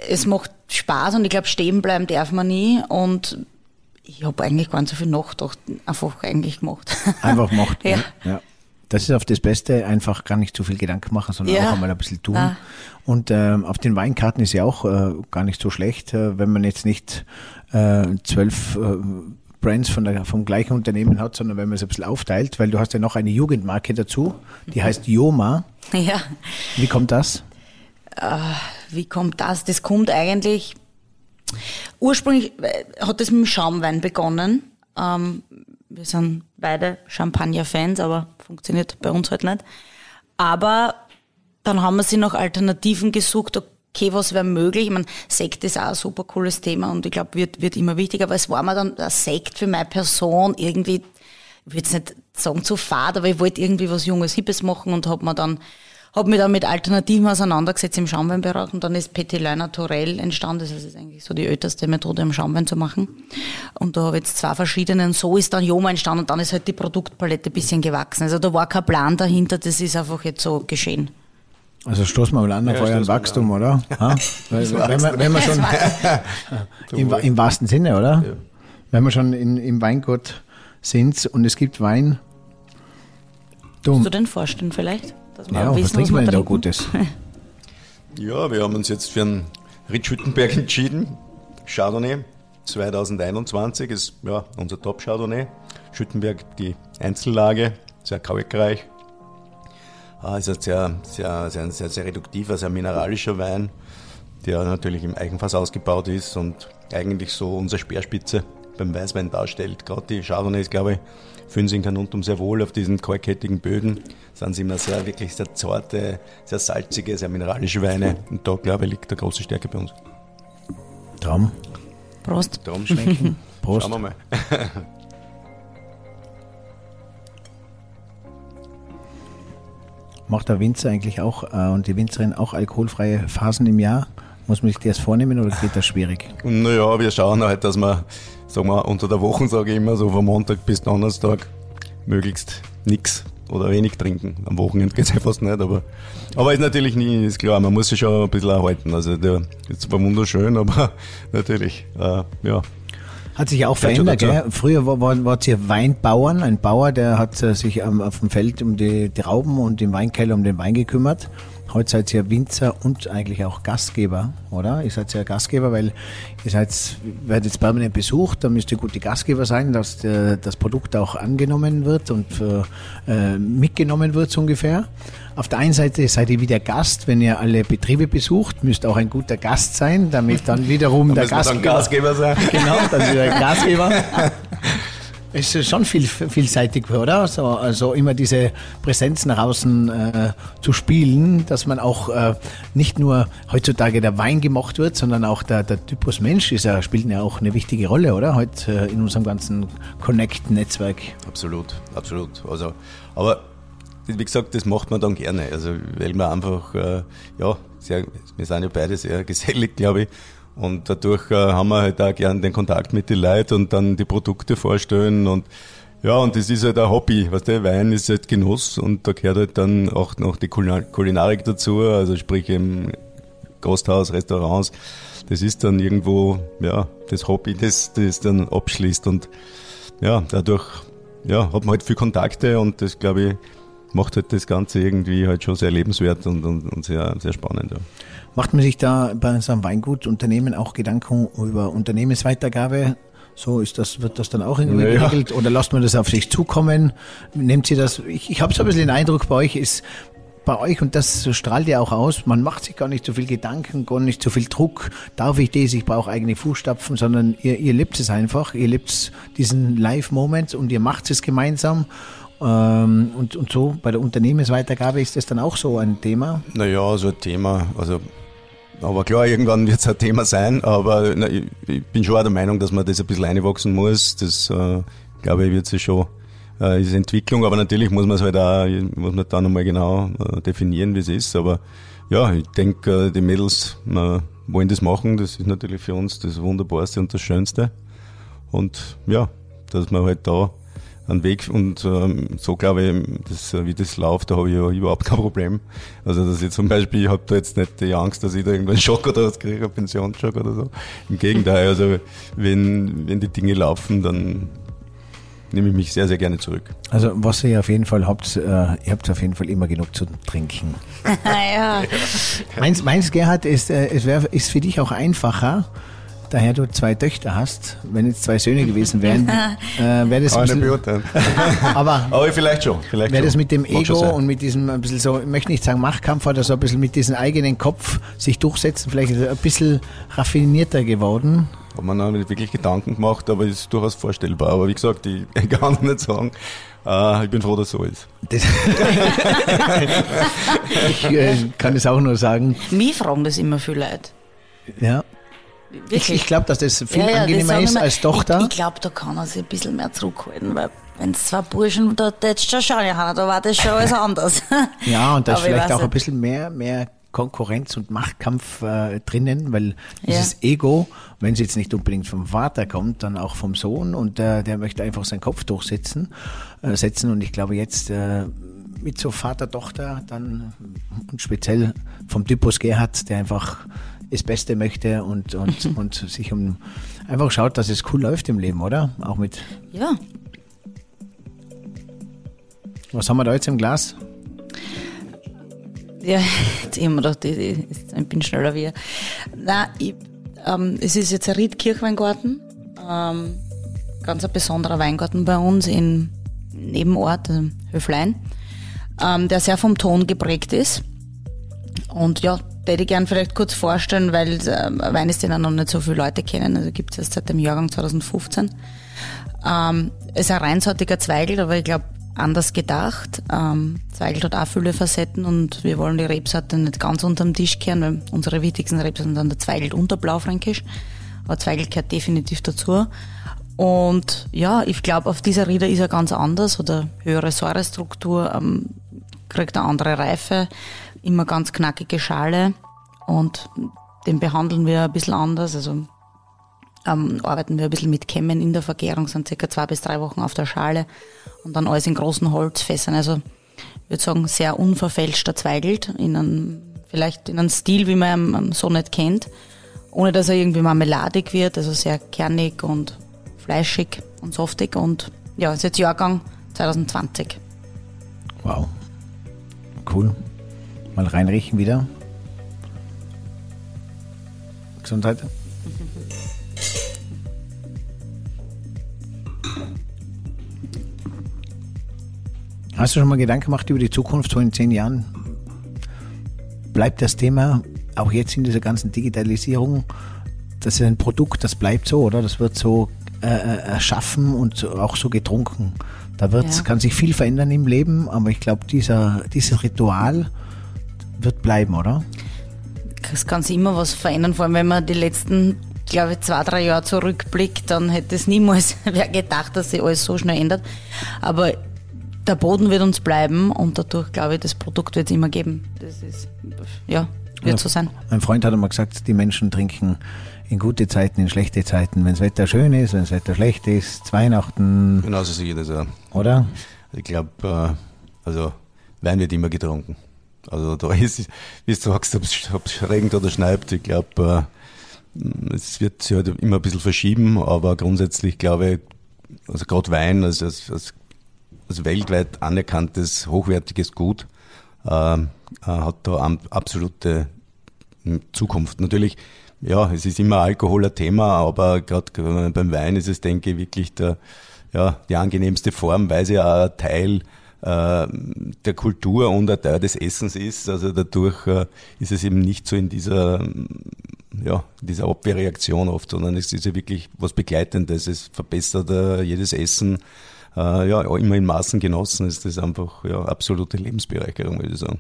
es macht Spaß und ich glaube, stehen bleiben darf man nie und ich habe eigentlich gar nicht so viel nachgedacht, einfach eigentlich gemacht. Einfach macht. Ja. ja. Das ist auf das Beste, einfach gar nicht zu viel Gedanken machen, sondern Ja. auch einmal ein bisschen tun. Ah. Und ähm, auf den Weinkarten ist ja auch äh, gar nicht so schlecht, äh, wenn man jetzt nicht äh, zwölf äh, Brands von der, vom gleichen Unternehmen hat, sondern wenn man es ein bisschen aufteilt, weil du hast ja noch eine Jugendmarke dazu, die heißt Yoma. ja, Wie kommt das? wie kommt das? Das kommt eigentlich, ursprünglich äh, hat das mit dem Schaumwein begonnen. Ähm, wir sind beide Champagner-Fans, aber funktioniert bei uns halt nicht. Aber dann haben wir sie nach Alternativen gesucht, okay, was wäre möglich? Ich meine, Sekt ist auch ein super cooles Thema und ich glaube, wird, wird immer wichtiger, aber es war mir dann ein Sekt für meine Person irgendwie, ich würde jetzt nicht sagen zu fad, aber ich wollte irgendwie was Junges, Hippes machen und habe mir dann habe mich dann mit Alternativen auseinandergesetzt im Schaumweinbereich und dann ist Petit Lein Naturel entstanden. Das ist eigentlich so die älteste Methode, um Schaumwein zu machen. Und da habe ich jetzt zwei verschiedene und so ist dann Joma entstanden und dann ist halt die Produktpalette ein bisschen gewachsen. Also da war kein Plan dahinter, das ist einfach jetzt so geschehen. Also stoßen wir mal an auf Ja, euren Wachstum, oder? Ha? Weil, wenn, wir, wenn wir schon im, im wahrsten Sinne, oder? Wenn wir schon in, im Weingut sind und es gibt Wein. Du, Kannst du den vorstellen vielleicht? Dass wir ja, auch was wissen, trinken wir denn da? Gutes? Ja, wir haben uns jetzt für einen Ritschüttenberg entschieden. Chardonnay 2021 ist ja, unser Top-Chardonnay. Schüttenberg, die Einzellage, sehr kalkreich. Ah, ist ein sehr, sehr, sehr, sehr, sehr reduktiver, sehr mineralischer Wein, der natürlich im Eigenfass ausgebaut ist und eigentlich so unsere Speerspitze beim Weißwein darstellt. Gerade die Chardonnays, glaube ich, fühlen sich in Kanuntum sehr wohl auf diesen kalkhettigen Böden. Sind sie immer sehr, wirklich sehr zarte, sehr salzige, sehr mineralische Weine. Und da, glaube ich, liegt eine große Stärke bei uns. Traum. Prost. Darum schmecken. Prost. Schauen wir mal. Macht der Winzer eigentlich auch äh, und die Winzerin auch alkoholfreie Phasen im Jahr? Muss man sich das vornehmen oder geht das schwierig? Naja, wir schauen halt, dass wir, sagen wir, unter der Woche, sage ich immer, so von Montag bis Donnerstag, möglichst nichts oder wenig trinken. Am Wochenende geht's ja fast nicht, aber, aber ist natürlich nie, ist klar, man muss sich schon ein bisschen erhalten. Also, der ist zwar wunderschön, aber natürlich, äh, ja. Hat sich auch verändert, gell? Früher war, war, war ihr Weinbauern, ein Bauer, der hat äh, sich am, auf dem Feld um die, die Trauben und im Weinkeller um den Wein gekümmert. Heute seid ihr Winzer und eigentlich auch Gastgeber, oder? Ihr seid ja Gastgeber, weil ihr seid, werdet jetzt permanent besucht, da müsst ihr gute Gastgeber sein, dass äh, das Produkt auch angenommen wird und für, äh, mitgenommen wird so ungefähr. Auf der einen Seite seid ihr wieder Gast, wenn ihr alle Betriebe besucht, müsst auch ein guter Gast sein, damit dann wiederum der müssen wir dann Gastgeber, Gastgeber sein. Genau, dann wieder Gastgeber. Es ist schon viel, vielseitig, oder? So, also immer diese Präsenz nach außen äh, zu spielen, dass man auch äh, nicht nur heutzutage der Wein gemacht wird, sondern auch der, der Typus Mensch ist ja, spielt ja auch eine wichtige Rolle, oder? Heute äh, in unserem ganzen Connect-Netzwerk. Absolut, absolut. Also, aber wie gesagt, das macht man dann gerne. Also, weil man einfach, äh, ja, sehr, wir sind ja beide sehr gesellig, glaube ich. Und dadurch äh, haben wir halt auch gern den Kontakt mit den Leuten und dann die Produkte vorstellen und ja, und das ist halt ein Hobby, weißt du, Wein ist halt Genuss und da gehört halt dann auch noch die Kulina- Kulinarik dazu, also sprich im Gasthaus, Restaurants, das ist dann irgendwo, ja, das Hobby, das, das dann abschließt und ja, dadurch, ja, hat man halt viel Kontakte und das, glaube ich, macht halt das Ganze irgendwie halt schon sehr lebenswert und, und, und sehr, sehr spannend. Ja. Macht man sich da bei so einem Weingutunternehmen auch Gedanken über Unternehmensweitergabe? So ist das, wird das dann auch irgendwie Ja. geregelt oder lasst man das auf sich zukommen? Nehmt sie das? Ich, ich habe so ein bisschen den Eindruck, bei euch ist bei euch, und das strahlt ja auch aus, man macht sich gar nicht so viel Gedanken, gar nicht so viel Druck, darf ich das, ich brauche eigene Fußstapfen, sondern ihr, ihr lebt es einfach, ihr lebt diesen Live-Moment und ihr macht es gemeinsam. Ähm, und, und so bei der Unternehmensweitergabe ist das dann auch so ein Thema. Naja, so ein Thema, also aber klar, irgendwann wird es ein Thema sein, aber na, ich, ich bin schon auch der Meinung, dass man das ein bisschen einwachsen muss. Das äh, glaube ich wird sich schon äh, ist Entwicklung, aber natürlich muss man es halt auch, muss man da nochmal genau äh, definieren, wie es ist. Aber ja, ich denke, äh, die Mädels äh, wollen das machen, das ist natürlich für uns das Wunderbarste und das Schönste. Und ja, dass man halt da einen Weg und ähm, so glaube ich, das, wie das läuft, da habe ich ja überhaupt kein Problem. Also dass ich zum Beispiel, ich habe da jetzt nicht die Angst, dass ich da irgendwann Schock oder was kriege, einen Pensionsschock oder so. Im Gegenteil, also wenn, wenn die Dinge laufen, dann nehme ich mich sehr, sehr gerne zurück. Also was ihr auf jeden Fall habt, äh, ihr habt auf jeden Fall immer genug zu trinken. ja. Meins, meins Gerhard, ist, äh, es wär, ist für dich auch einfacher, daher du zwei Töchter hast. Wenn jetzt zwei Söhne gewesen wären, äh, wäre das, ein Kann ich nicht bisschen, beurteilen. aber Aber vielleicht schon, vielleicht wäre das mit dem Ego und mit diesem ein bisschen so, ich möchte nicht sagen Machtkampf, oder so ein bisschen mit diesem eigenen Kopf sich durchsetzen, vielleicht ein bisschen raffinierter geworden. Habe mir noch nicht wirklich Gedanken gemacht, aber ist durchaus vorstellbar. Aber wie gesagt, ich, kann nicht sagen, äh, ich bin froh, dass es so ist. Das ich äh, kann es auch nur sagen. Mich fragen das immer viele Leute. Ja. Ich, Wirklich. ich glaube, dass das viel Ja, ja, angenehmer ist als Tochter. Ich, ich glaube, da kann er sich ein bisschen mehr zurückhalten, weil wenn es zwei Burschen da jetzt schon schauen, ja, da war das schon alles anders. Ja, und da ist ich vielleicht auch ein bisschen mehr, mehr Konkurrenz und Machtkampf äh, drinnen, weil Ja. dieses Ego, wenn es jetzt nicht unbedingt vom Vater kommt, dann auch vom Sohn und äh, der möchte einfach seinen Kopf durchsetzen, äh, setzen und ich glaube jetzt äh, mit so Vater-Tochter dann und speziell vom Typus Gerhard, der einfach das Beste möchte und, und, und sich um einfach schaut, dass es cool läuft im Leben, oder? Auch mit, ja, was haben wir da jetzt im Glas? ja, jetzt immer doch, die, ich bin schneller wie. ihr. Nein, ich, ähm, es ist jetzt ein Riedkirchweingarten, ähm, ganz ein besonderer Weingarten bei uns in Nebenort, also Höflein, ähm, der sehr vom Ton geprägt ist. Und ja, hätte ich gern vielleicht kurz vorstellen, weil ähm, Wein ist den auch noch nicht so viele Leute kennen, also gibt es seit dem Jahrgang 2015. Ähm, ist ein reinsortiger Zweigelt, aber ich glaube anders gedacht. Ähm, Zweigelt hat auch viele Facetten und wir wollen die Rebsorte nicht ganz unterm Tisch kehren, weil unsere wichtigsten Rebsorten sind der Zweigelt und der Blaufränkisch. Aber Zweigelt gehört definitiv dazu. Und ja, ich glaube, auf dieser Rieder ist er ganz anders oder höhere Säurestruktur, ähm, kriegt eine andere Reife, immer ganz knackige Schale und den behandeln wir ein bisschen anders. Also ähm, arbeiten wir ein bisschen mit Kämmen in der Vergärung, sind circa zwei bis drei Wochen auf der Schale und dann alles in großen Holzfässern. Also ich würde sagen, sehr unverfälschter Zweigelt, in einem, vielleicht in einem Stil, wie man ihn ähm, so nicht kennt, ohne dass er irgendwie marmeladig wird, also sehr kernig und fleischig und saftig und ja, ist jetzt Jahrgang 2020. Wow. Cool. Mal reinriechen wieder. Gesundheit. Hast du schon mal Gedanken gemacht über die Zukunft, so in zehn Jahren? Bleibt das Thema auch jetzt in dieser ganzen Digitalisierung, das ist ein Produkt, das bleibt so, oder? Das wird so äh, äh, erschaffen und so, auch so getrunken. Da wird's, Ja. kann sich viel verändern im Leben, aber ich glaube, dieser, dieses Ritual wird bleiben, oder? Es kann sich immer was verändern, vor allem wenn man die letzten, glaube ich, zwei, drei Jahre zurückblickt, dann hätte es niemals wer gedacht, dass sich alles so schnell ändert. Aber der Boden wird uns bleiben und dadurch, glaube ich, das Produkt wird es immer geben. Das ist, ja, wird so sein. Mein Freund hat einmal gesagt, die Menschen trinken in gute Zeiten, in schlechte Zeiten, wenn das Wetter schön ist, wenn das Wetter schlecht ist, zu Weihnachten, Genauso sehe ich das auch. oder? Ich glaube, äh, also Wein wird immer getrunken. Also da ist, wie du sagst, ob es regnet oder schneit, ich glaube, äh, es wird sich halt immer ein bisschen verschieben, aber grundsätzlich glaube ich, also gerade Wein als, als, als, als weltweit anerkanntes, hochwertiges Gut äh, äh, hat da absolute Zukunft. Natürlich ja, es ist immer Alkohol ein Thema, aber gerade beim Wein ist es, denke ich, wirklich der, ja, die angenehmste Form, weil sie auch ein Teil äh, der Kultur und ein Teil des Essens ist. Also dadurch äh, ist es eben nicht so in dieser, ja, dieser Abwehrreaktion oft, sondern es ist ja wirklich was Begleitendes. Es verbessert äh, jedes Essen. Ja, immer in Maßen genossen ist das einfach ja, absolute Lebensbereicherung, würde ich sagen.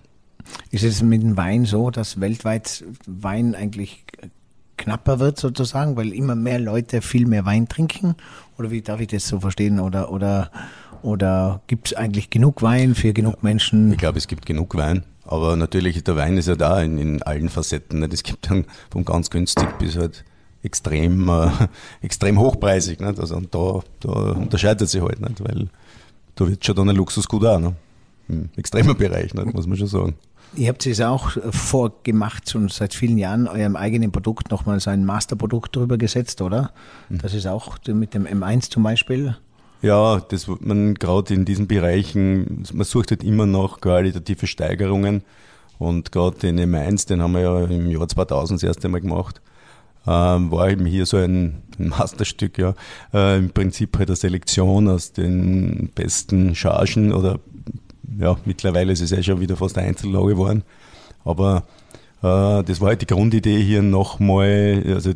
Ist es mit dem Wein so, dass weltweit Wein eigentlich knapper wird sozusagen, weil immer mehr Leute viel mehr Wein trinken? Oder wie darf ich das so verstehen? Oder, oder, oder gibt es eigentlich genug Wein für genug Menschen? Ich glaube, es gibt genug Wein. Aber natürlich, der Wein ist ja da in, in allen Facetten. Es gibt dann von ganz günstig bis halt extrem, äh, extrem hochpreisig. Nicht? Also, und da, da unterscheidet sich halt nicht, weil da wird schon dann ein Luxusgut auch. Ne? Im extremer Bereich, nicht? muss man schon sagen. Ihr habt es auch vorgemacht, schon seit vielen Jahren, eurem eigenen Produkt nochmal so ein Masterprodukt drüber gesetzt, oder? Mhm. Das ist auch mit dem M1 zum Beispiel. Ja, das man gerade in diesen Bereichen, man sucht halt immer noch qualitative Steigerungen. Und gerade den M1, den haben wir ja im Jahr 2000 das erste Mal gemacht, ähm, war eben hier so ein, ein Masterstück, ja. Äh, Im Prinzip halt eine Selektion aus den besten Chargen oder ja, mittlerweile ist es ja schon wieder fast eine Einzellage geworden. Aber äh, das war halt die Grundidee hier nochmal, also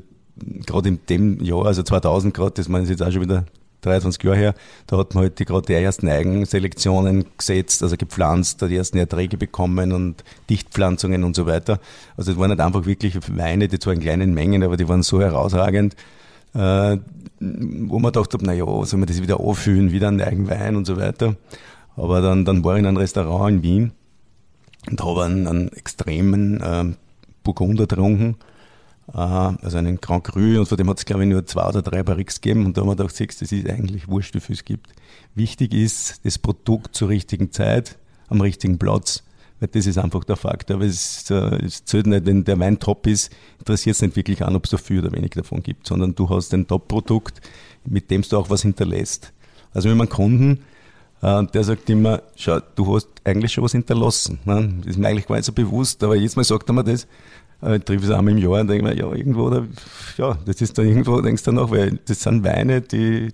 gerade in dem Jahr, also 2000 gerade, das meine ich jetzt auch schon wieder 23 Jahre her, da hat man halt gerade die ersten Eigenselektionen gesetzt, also gepflanzt, die ersten Erträge bekommen und Dichtpflanzungen und so weiter. Also es waren halt einfach wirklich Weine, die zwar in kleinen Mengen, aber die waren so herausragend, äh, wo man dachte, na ja, soll man das wieder auffüllen, wieder einen Eigenwein und so weiter. Aber dann, dann war ich in einem Restaurant in Wien und habe einen, einen extremen äh, Burgunder getrunken, also einen Grand Cru, und von dem hat es, glaube ich, nur zwei oder drei Barriques gegeben. Und da haben wir gedacht, siehst, das ist eigentlich wurscht, wie viel es gibt. Wichtig ist, das Produkt zur richtigen Zeit, am richtigen Platz. Weil das ist einfach der Fakt. Aber es, äh, es zählt nicht, wenn der Wein top ist, interessiert es nicht wirklich an, ob es da viel oder wenig davon gibt, sondern du hast ein Top-Produkt, mit dem du auch was hinterlässt. Also wenn man Kunden und äh, der sagt immer, schau, du hast eigentlich schon was hinterlassen. Ne? Das ist mir eigentlich gar nicht so bewusst, aber jetzt mal sagt er mir das. Äh, treffe es einmal im Jahr und denke mir, ja, irgendwo, oder, ja, das ist dann irgendwo, denkst du danach, weil das sind Weine, die,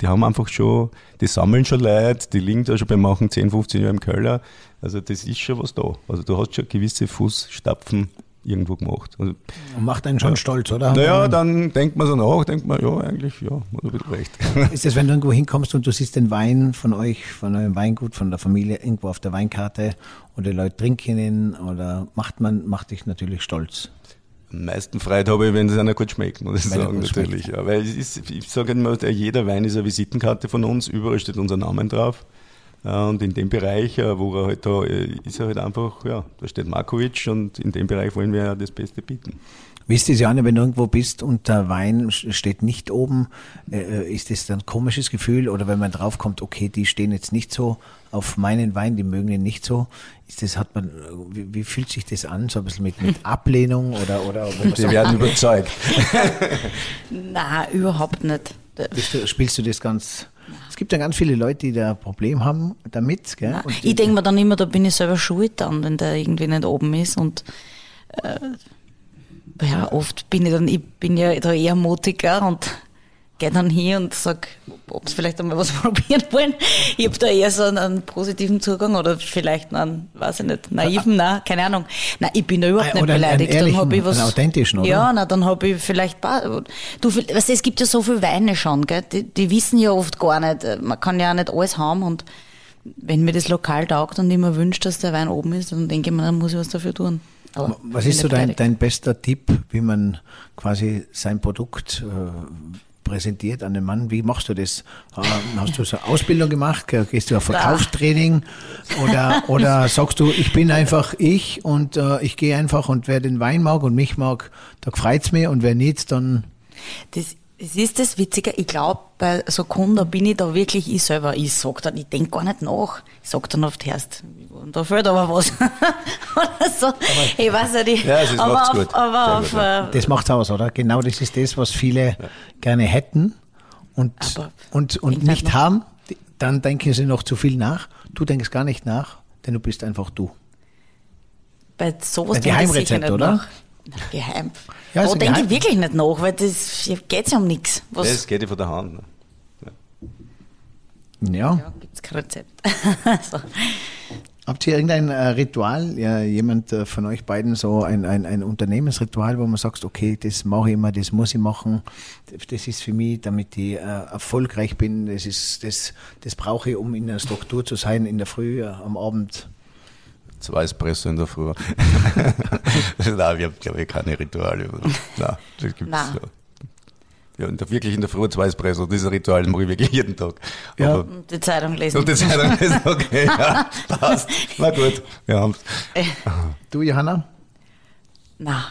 die haben einfach schon, die sammeln schon Leute, die liegen da schon beim Machen 10, 15 Jahre im Keller. Also das ist schon was da. Also du hast schon gewisse Fußstapfen irgendwo gemacht. Also, macht einen schon ja. stolz, oder? Naja, dann denkt man so nach, denkt man, ja, eigentlich, ja, du bist recht. Ist das, wenn du irgendwo hinkommst und du siehst den Wein von euch, von eurem Weingut, von der Familie irgendwo auf der Weinkarte und die Leute trinken ihn oder macht man, macht dich natürlich stolz? Am meisten Freude habe ich, wenn es einer gut schmeckt, muss ich wenn sagen, natürlich. Ja, weil ist, ich sage immer, jeder Wein ist eine Visitenkarte von uns, überall steht unser Name drauf. Und in dem Bereich, äh, wo er halt da äh, ist, er halt einfach, ja, da steht Markovic und in dem Bereich wollen wir ja das Beste bieten. Ist das, Janne, wenn du irgendwo bist und der Wein steht nicht oben, äh, ist das dann ein komisches Gefühl? Oder wenn man draufkommt, okay, die stehen jetzt nicht so auf meinen Wein, die mögen ihn nicht so, ist das, hat man, wie, wie fühlt sich das an? So ein bisschen mit, mit Ablehnung oder, oder? Die werden überzeugt. Na, überhaupt nicht. Du, spielst du das ganz es gibt ja ganz viele Leute, die da ein Problem haben damit. Gell? Nein, ich denke mir dann immer, da bin ich selber schuld dann, wenn der irgendwie nicht oben ist. Und äh, ja, oft bin ich dann, ich bin ja da eher mutiger und gehe dann hier und sag, ob sie vielleicht einmal was probieren wollen. Ich habe da eher so einen, einen, positiven Zugang oder vielleicht einen, weiß ich nicht, naiven, nein, keine Ahnung. Nein, ich bin da überhaupt oder nicht beleidigt. dann habe ich was. Einen authentischen, oder? Ja, na, dann habe ich vielleicht, du, weißt, es gibt ja so viele Weine schon, gell? Die, die wissen ja oft gar nicht, man kann ja auch nicht alles haben und wenn mir das lokal taugt und ich mir wünscht, dass der Wein oben ist, dann denke ich mir, dann muss ich was dafür tun. Aber was ist so dein, dein bester Tipp, wie man quasi sein Produkt äh, präsentiert an den Mann. Wie machst du das? Ähm, hast du so eine Ausbildung gemacht? Gehst du auf Verkaufstraining? Oder, oder sagst du, ich bin einfach ich und äh, ich gehe einfach und wer den Wein mag und mich mag, da freut's mir und wer nicht, dann. Das es ist das Witzige, ich glaube, bei so Kunden bin ich da wirklich ich selber. Ich sag dann, ich denk gar nicht nach. Ich sag dann oft erst, da fehlt aber was. oder so. Aber, ich weiß ja nicht. Ja, das aber auf, gut. Aber auf, äh, das macht's aus, oder? Genau das ist das, was viele ja. gerne hätten und, und, und nicht haben. Dann denken sie noch zu viel nach. Du denkst gar nicht nach, denn du bist einfach du. Bei sowas Ein Geheimrezept, oder? Nach. Geheim. Ja, da also denke ich wirklich nicht nach, weil das geht ja um nichts. Was Das geht ja von der Hand. Ne? Ja. ja, gibt's kein Rezept. so. Habt ihr irgendein äh, Ritual, ja, jemand äh, von euch beiden so ein, ein, ein Unternehmensritual, wo man sagt, okay, das mache ich immer, das muss ich machen, das ist für mich, damit ich äh, erfolgreich bin, das ist, das, das brauche ich, um in der Struktur zu sein, in der Früh, äh, am Abend. Zwei Espresso in der Früh. Nein, wir haben, glaube ich, keine Rituale. Nein, das gibt's Nein. so. Ja, in der, wirklich in der Früh zwei Espresso. Dieses Ritual mache ich wirklich jeden Tag. Ja. Aber, Und die Zeitung lesen. und die Zeitung ist okay, ja, passt. Na gut, wir haben's. Du, Johanna? Na,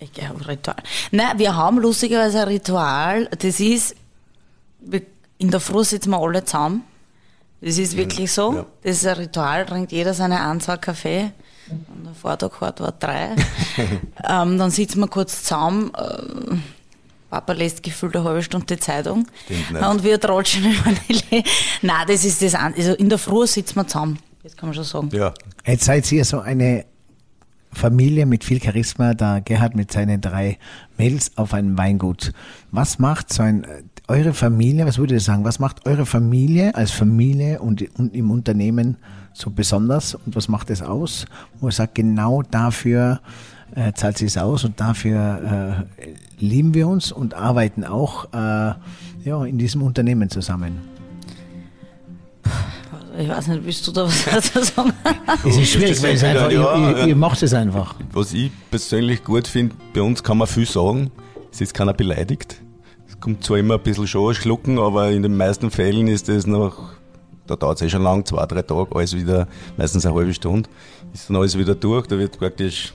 ich glaube Ritual. Nein, wir haben lustigerweise ein Ritual. Das ist, in der Früh sitzen wir alle zusammen. Das ist wirklich so. Ja. Das ist ein Ritual, trinkt jeder seine Anzahl Kaffee. Und der Vortag hat war drei. ähm, dann sitzen wir kurz zusammen. Äh, Papa lässt gefühlt eine halbe Stunde die Zeitung. Und wir tratschen über die Nein, das ist das. an- Also in der Früh sitzen wir zusammen. Das kann man schon sagen. Ja, Jetzt seid ihr so eine Familie mit viel Charisma, der Gerhard mit seinen drei Mädels auf einem Weingut. Was macht so ein, eure Familie, was würdet ihr sagen, was macht eure Familie als Familie und, und im Unternehmen so besonders und was macht es aus? Wo ihr sagt, genau dafür äh, zahlt sie es aus und dafür äh, lieben wir uns und arbeiten auch äh, ja, in diesem Unternehmen zusammen. Ich weiß nicht, willst du da was dazu sagen? Es ist schwierig, weil es einfach, ja, ihr, ihr macht es einfach. was ich persönlich gut finde, bei uns kann man viel sagen. Es ist keiner beleidigt. Kommt zwar immer ein bisschen schon Schlucken, aber in den meisten Fällen ist das noch, da dauert es eh schon lang, zwei, drei Tage, alles wieder, meistens eine halbe Stunde, ist dann alles wieder durch. Da wird praktisch,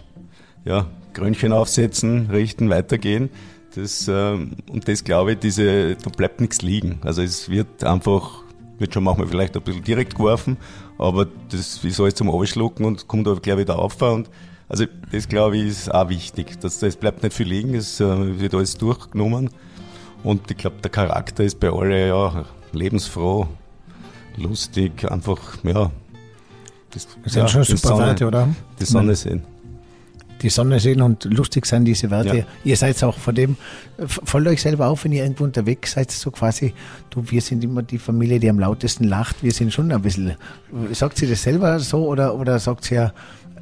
ja, Krönchen aufsetzen, richten, weitergehen. Das, ähm, und das glaube ich, diese, da bleibt nichts liegen. Also es wird einfach, wird schon manchmal vielleicht ein bisschen direkt geworfen, aber das ist alles zum Abschlucken und kommt aber gleich wieder auf. Und also das glaube ich ist auch wichtig. Das, das bleibt nicht viel liegen, es äh, wird alles durchgenommen. Und ich glaube, der Charakter ist bei allen ja lebensfroh, lustig, einfach, ja. Das, Das sind schon die super Sonne- Werte, oder? Die Sonne sehen. die Sonne sehen und lustig sein, diese Werte. Ja. Ihr seid auch von dem, f- fallt euch selber auf, wenn ihr irgendwo unterwegs seid, so quasi, du, wir sind immer die Familie, die am lautesten lacht, wir sind schon ein bisschen, sagt sie das selber so oder, oder sagt sie ja,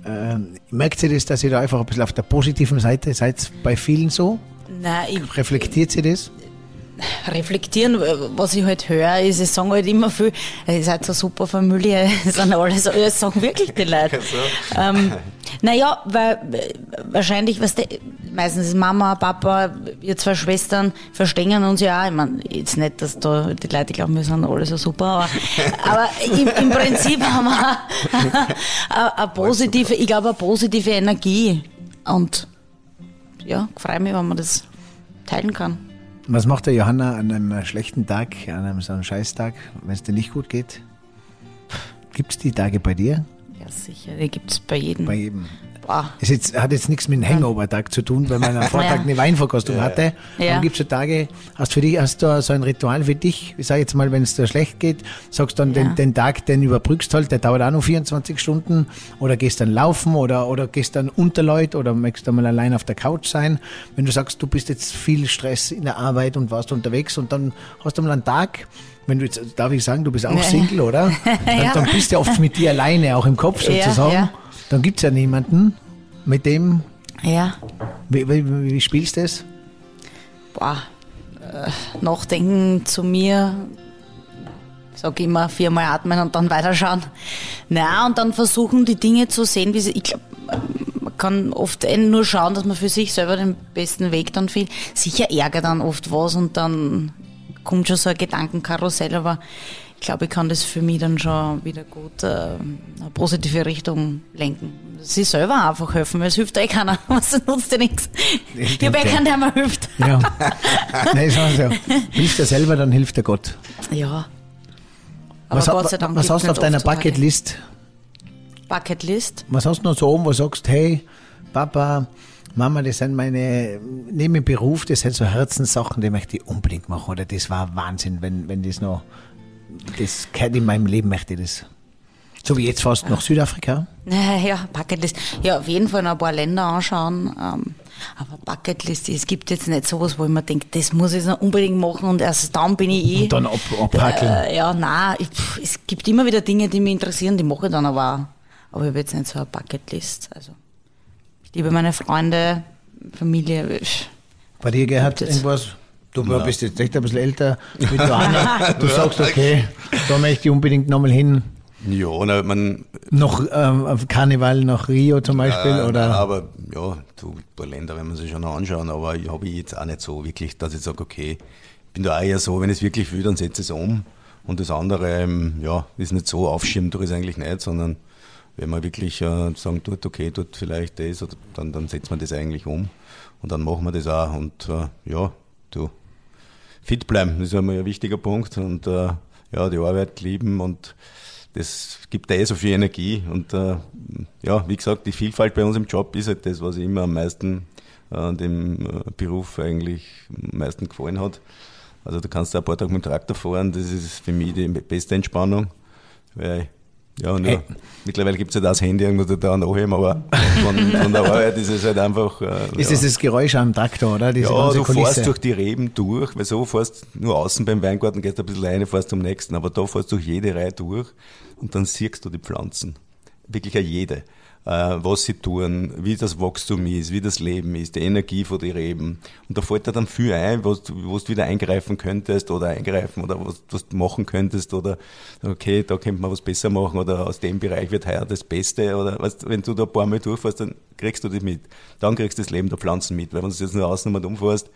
äh, merkt sie das, dass ihr da einfach ein bisschen auf der positiven Seite seid, bei vielen so? Nein, ich, Reflektiert sie das? Reflektieren, was ich halt höre, ist, es sagen halt immer viel, ihr seid so eine super Familie, es sind alle so, das sagen wirklich die Leute. ähm, naja, weil wahrscheinlich, was weißt du, meistens ist Mama, Papa, wir zwei Schwestern verstehen uns ja auch. Ich meine, jetzt nicht, dass da die Leute glauben, wir sind alle so super, aber, aber im, im Prinzip haben wir eine, positive, ich glaube, eine positive Energie. Und ja, freue mich, wenn man das teilen kann. Was macht der Johanna an einem schlechten Tag, an einem so einem Scheißtag, wenn es dir nicht gut geht? Gibt es die Tage bei dir? Ja, sicher, die gibt's bei jedem. Bei jedem. Boah. Es jetzt, hat jetzt nichts mit dem Hangover-Tag zu tun, weil man am Vortag Ja. eine Weinverkostung hatte. Ja. Dann gibt es so Tage, hast für dich, hast du so ein Ritual für dich? Ich sage jetzt mal, wenn es dir schlecht geht, sagst dann Ja. den, den Tag, den überbrückst halt, der dauert auch noch 24 Stunden oder gehst dann laufen oder, oder gehst dann unter Leute oder möchtest du mal allein auf der Couch sein. Wenn du sagst, du bist jetzt viel Stress in der Arbeit und warst unterwegs und dann hast du mal einen Tag, wenn du jetzt, darf ich sagen, du bist auch Ja. Single, oder? Dann, Ja. dann bist du oft mit dir alleine, auch im Kopf Ja, sozusagen. ja. Dann gibt's ja niemanden, mit dem Ja, wie, wie, wie spielst du das? boah. Äh, nachdenken zu mir. Ich sag immer viermal atmen und dann weiterschauen. Na, und dann versuchen, die Dinge zu sehen, wie sie. Ich glaube, man kann oft eh nur schauen, dass man für sich selber den besten Weg dann findet. Sicher ärgert dann oft was und dann kommt schon so ein Gedankenkarussell, aber ich glaube, ich kann das für mich dann schon wieder gut äh, eine positive Richtung lenken. Sie selber einfach helfen, weil es hilft eh keiner. Was nutzt dir nichts. Ich habe eh keinen, der mir hilft. Ja. Nein, ist auch so. Hilft dir selber, dann hilft dir Gott. Ja. Aber Was, Gott sei Dank was hast du auf deiner. Bucketlist? Bucketlist? Was hast du noch so oben, wo du sagst, hey, Papa, Mama, das sind meine, neben dem Beruf, das sind so Herzenssachen, die möchte ich unbedingt machen. Oder das war Wahnsinn, wenn, wenn das noch, das gehört in meinem Leben, möchte ich das. So wie jetzt fast nach Südafrika. Ja, ja, Bucketlist. Ja, auf jeden Fall noch ein paar Länder anschauen. Ähm, Aber Bucketlist, es gibt jetzt nicht sowas, wo ich mir denke, das muss ich noch unbedingt machen und erst dann bin ich eh. Und dann ab, abhackeln. Äh, ja, nein, ich, es gibt immer wieder Dinge, die mich interessieren, die mache ich dann aber auch. Aber ich habe jetzt nicht so eine Bucketlist. Also, ich liebe meine Freunde, Familie. Bei dir, Gerhard, irgendwas? Du bist jetzt echt ein bisschen älter wie du, Anna. Du sagst, okay, da möchte ich unbedingt nochmal hin. Ja, na, man, Noch ähm, auf Karneval nach Rio zum Beispiel, äh, oder? aber ja, du, ein paar Länder werden wir sich schon noch anschauen, aber ich habe jetzt auch nicht so wirklich, dass ich sage, okay, ich bin da auch eher so, wenn ich es wirklich will, dann setze ich es um. Und das andere, ähm, ja, ist nicht so aufschirmen, tue ich es eigentlich nicht, sondern wenn man wirklich äh, sagen tut, okay, tut vielleicht das, oder dann, dann setzt man das eigentlich um. Und dann machen wir das auch. Und äh, ja, du, fit bleiben, das ist einmal ein wichtiger Punkt. Und äh, ja, die Arbeit lieben und das gibt eh so viel Energie. Und äh, ja, wie gesagt, die Vielfalt bei uns im Job ist halt das, was immer am meisten äh, dem äh, Beruf eigentlich am meisten gefallen hat. Also du kannst ein paar Tage mit dem Traktor fahren, das ist für mich die beste Entspannung. Weil, ja, nur, Hey. mittlerweile gibt es ja das Handy irgendwo da nachheben, aber von, von der Arbeit ist es halt einfach. Äh, Ist ja. es das Geräusch am Traktor, oder? Diese Ja, du Kulisse. fährst durch die Reben durch, weil so fährst nur außen beim Weingarten, gehst ein bisschen rein, fährst zum nächsten, aber da fährst du durch jede Reihe durch und dann siehst du die Pflanzen. Wirklich auch jede. Äh, was sie tun, wie das Wachstum ist, wie das Leben ist, die Energie von den Reben. Und da fällt dir dann viel ein, was wo du wieder eingreifen könntest oder eingreifen oder was, was du machen könntest oder okay, da könnte man was besser machen oder aus dem Bereich wird heuer das Beste oder weißt, wenn du da ein paar Mal durchfährst, dann kriegst du das mit. Dann kriegst du das Leben der Pflanzen mit, weil wenn du jetzt nur außen mal umfährst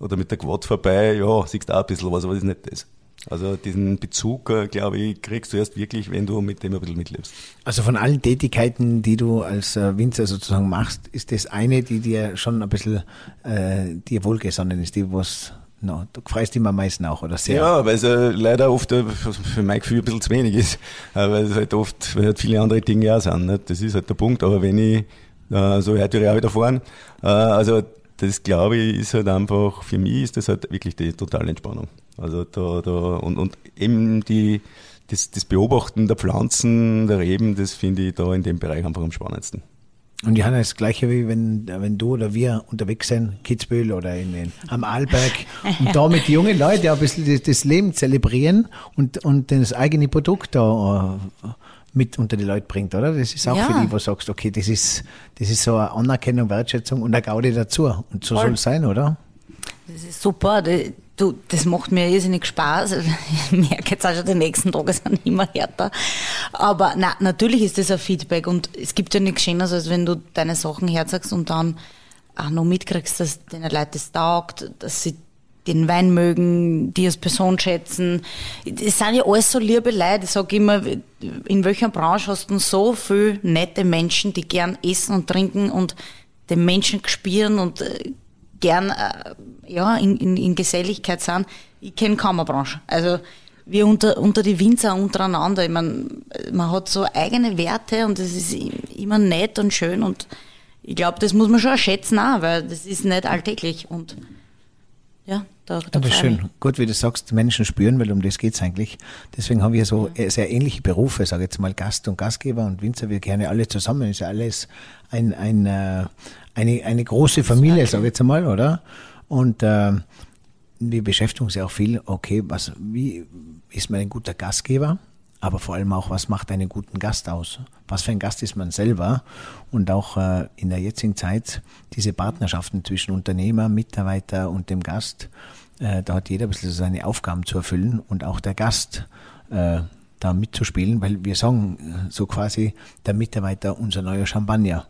oder mit der Quad vorbei, ja, siehst du auch ein bisschen was, aber das ist nicht das. Also diesen Bezug, äh, glaube ich, kriegst du erst wirklich, wenn du mit dem ein bisschen mitlebst. Also von allen Tätigkeiten, die du als äh, Winzer sozusagen machst, ist das eine, die dir schon ein bisschen äh, dir wohlgesonnen ist, die was, no, du freust dich am meisten auch, oder sehr? Ja, weil es äh, leider oft äh, für mein Gefühl ein bisschen zu wenig ist, äh, weil es halt oft weil halt viele andere Dinge auch sind. Nicht? Das ist halt der Punkt. Aber wenn ich äh, so heute auch wieder fahren, äh, also das glaube ich ist halt einfach, für mich ist das halt wirklich die totale Entspannung. Also da, da und, und eben die, das, das Beobachten der Pflanzen, der Reben, das finde ich da in dem Bereich einfach am spannendsten. Und Johanna, das Gleiche wie wenn, wenn du oder wir unterwegs sind, Kitzbühel oder in, in, am Arlberg und da mit jungen Leuten ein bisschen das, das Leben zelebrieren und, und das eigene Produkt da äh, mit unter die Leute bringt, oder? Das ist auch Ja. für die, wo du sagst, okay, das ist, das ist so eine Anerkennung, Wertschätzung und eine Gaudi dazu. Und so soll es sein, oder? Das ist super. Das, du, das macht mir irrsinnig Spaß. Ich merke jetzt auch schon, die nächsten Tage sind immer härter. Aber na, natürlich ist das ein Feedback und es gibt ja nichts Schöneres, als wenn du deine Sachen herzagst und dann auch noch mitkriegst, dass den Leuten das taugt, dass sie den Wein mögen, die als Person schätzen. Das sind ja alles so liebe Leute. Ich sage immer, in welcher Branche hast du so viele nette Menschen, die gern essen und trinken und den Menschen spüren und äh, gern äh, ja, in, in, in Geselligkeit sind. Ich kenne kaum eine Branche. Also wir unter, unter die Winzer untereinander, ich mein, man hat so eigene Werte und das ist immer nett und schön und ich glaube, das muss man schon schätzen auch, weil das ist nicht alltäglich und ja, da, da Ja, ist schön. Gut, wie du sagst, Menschen spüren, weil um das geht's eigentlich. Deswegen haben wir so äh, sehr ähnliche Berufe, sage jetzt mal Gast und Gastgeber und Winzer. Wir ja alle zusammen. Ist ja alles ein, ein, äh, eine, eine große Familie, sage ich jetzt mal, oder? Und äh, wir beschäftigen uns ja auch viel, okay, was, wie ist man ein guter Gastgeber? Aber vor allem auch, was macht einen guten Gast aus? Was für ein Gast ist man selber? Und auch äh, in der jetzigen Zeit diese Partnerschaften zwischen Unternehmer, Mitarbeiter und dem Gast, äh, da hat jeder ein bisschen seine Aufgaben zu erfüllen und auch der Gast äh, da mitzuspielen, weil wir sagen äh, so quasi, der Mitarbeiter unser neuer Champagner.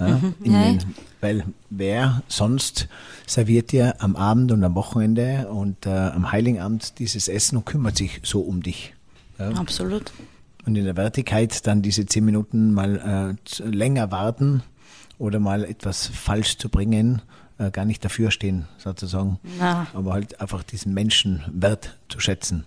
Ja, Ja. den, weil wer sonst serviert dir am Abend und am Wochenende und äh, am Heiligabend dieses Essen und kümmert sich so um dich. Ja? Absolut. Und in der Wertigkeit dann diese zehn Minuten mal äh, länger warten oder mal etwas falsch zu bringen, äh, gar nicht dafür stehen, sozusagen. Na. Aber halt einfach diesen Menschen wert zu schätzen.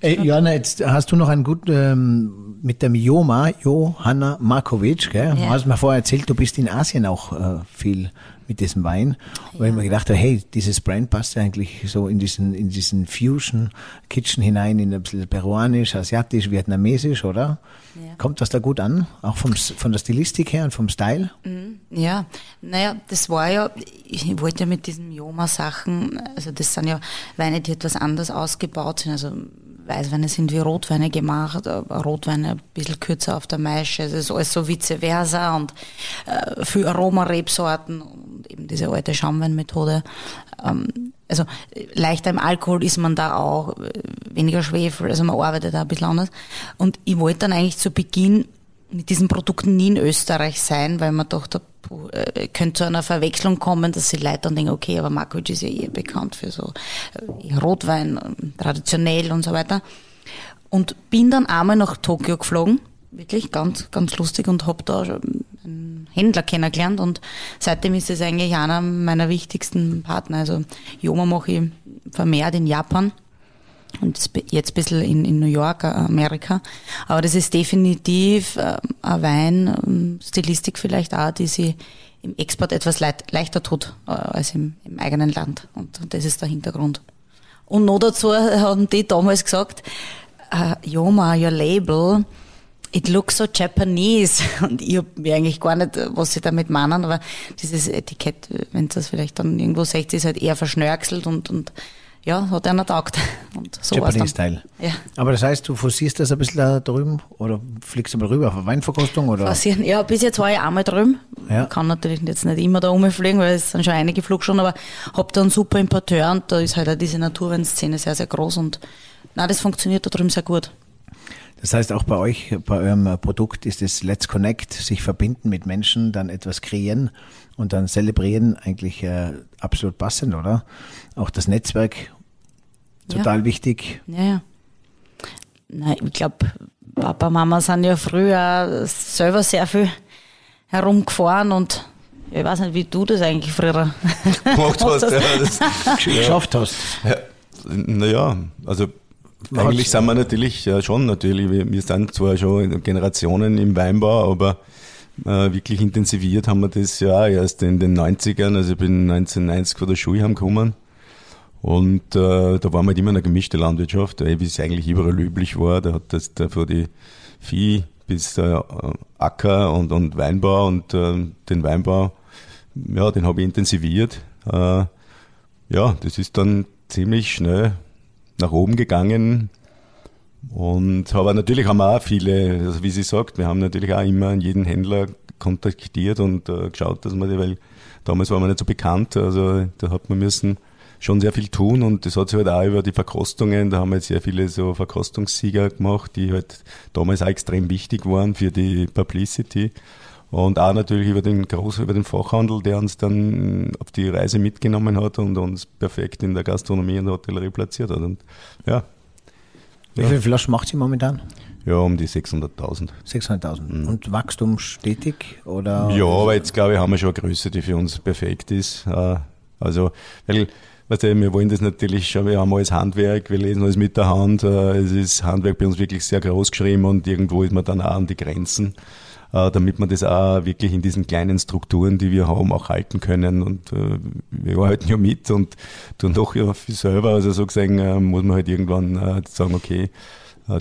Ey, Johanna, jetzt hast du noch einen guten, ähm, mit dem Joma, Johanna Markovic, gell? Ja. Du hast mir vorher erzählt, du bist in Asien auch äh, viel mit diesem Wein. Und wenn man gedacht hat, hey, dieses Brand passt ja eigentlich so in diesen, in diesen Fusion Kitchen hinein, in ein bisschen peruanisch, asiatisch, vietnamesisch, oder? Ja. Kommt das da gut an? Auch vom, von der Stilistik her und vom Style? Mhm. Ja, naja, das war ja, ich wollte ja mit diesen Joma-Sachen, also das sind ja Weine, die etwas anders ausgebaut sind, also Weißweine sind wie Rotweine gemacht, Rotweine ein bisschen kürzer auf der Maische, es ist alles so vice versa und äh, viel Aromarebsorten und eben diese alte Schaumweinmethode. Ähm, also leichter im Alkohol ist man da auch, äh, weniger Schwefel, also man arbeitet da ein bisschen anders. Und ich wollte dann eigentlich zu Beginn mit diesen Produkten nie in Österreich sein, weil man dachte, äh, könnte zu einer Verwechslung kommen, dass die Leute dann denken, okay, aber Markovic ist ja eh bekannt für so äh, Rotwein, äh, traditionell und so weiter. Und bin dann einmal nach Tokio geflogen, wirklich ganz, ganz lustig und habe da einen Händler kennengelernt und seitdem ist es eigentlich einer meiner wichtigsten Partner. Also Joma mache ich vermehrt in Japan und jetzt ein bisschen in, in New York, Amerika. Aber das ist definitiv äh, ein Wein, ähm, Stilistik vielleicht auch, die sie im Export etwas leit, leichter tut äh, als im, im, eigenen Land. Und das ist der Hintergrund. Und noch dazu haben die damals gesagt, uh, Yoma, your label, it looks so Japanese. Und ich habe mir eigentlich gar nicht, was sie damit meinen, aber dieses Etikett, wenn das vielleicht dann irgendwo seht, ist halt eher verschnörkelt und, und ja, hat einer taugt. Und so Japanese-Style. Ja. Aber das heißt, du forcierst das ein bisschen da drüben oder fliegst du mal rüber auf eine Weinverkostung? Oder? Forcieren, ja, bis jetzt war ich einmal drüben. Ja. Kann natürlich jetzt nicht immer da rumfliegen, weil es sind schon einige Flugstunden, aber hab da einen super Importeur und da ist halt auch diese Naturweinszene sehr, sehr groß und na, das funktioniert da drüben sehr gut. Das heißt, auch bei euch, bei eurem Produkt ist es Let's Connect, sich verbinden mit Menschen, dann etwas kreieren und dann zelebrieren, eigentlich äh, absolut passend, oder? Auch das Netzwerk total ja. wichtig. Ja, ja. Nein, ich glaube, Papa, Mama sind ja früher selber sehr viel herumgefahren und ich weiß nicht, wie du das eigentlich früher gemacht hast, ja, das geschafft hast. Ja, naja, also eigentlich sind wir natürlich ja, schon natürlich, wir, wir sind zwar schon Generationen im Weinbau, aber äh, wirklich intensiviert haben wir das ja erst in den 90ern, also ich bin 1990 von der Schule heimgekommen und äh, da war man halt immer eine gemischte Landwirtschaft, wie es eigentlich überall üblich war. Da hat das da für die Vieh bis äh, Acker und, und Weinbau und äh, den Weinbau, ja, den habe ich intensiviert. Äh, ja, das ist dann ziemlich schnell nach oben gegangen. Und aber natürlich haben wir auch viele, also wie sie sagt, wir haben natürlich auch immer jeden Händler kontaktiert und äh, geschaut, dass man die, weil damals war man nicht so bekannt, also da hat man müssen schon sehr viel tun und das hat sich halt auch über die Verkostungen, da haben wir jetzt sehr viele so Verkostungssieger gemacht, die halt damals auch extrem wichtig waren für die Publicity. Und auch natürlich über den Groß, über den Fachhandel, der uns dann auf die Reise mitgenommen hat und uns perfekt in der Gastronomie und der Hotellerie platziert hat. Und ja. Wie ja. viele Flaschen macht sie momentan? Ja, um die 600.000. 600.000. Mhm. Und Wachstum stetig? Oder? Ja, aber jetzt glaube ich, haben wir schon eine Größe, die für uns perfekt ist. Äh, also, weil Weißt du, wir wollen das natürlich schon, wir haben alles Handwerk, wir lesen alles mit der Hand. Äh, es ist Handwerk bei uns wirklich sehr groß geschrieben und irgendwo ist man dann auch an die Grenzen, äh, damit man das auch wirklich in diesen kleinen Strukturen, die wir haben, auch halten können. Und äh, wir arbeiten ja mit und tun doch ja viel selber. Also so gesehen muss man halt irgendwann sagen, okay,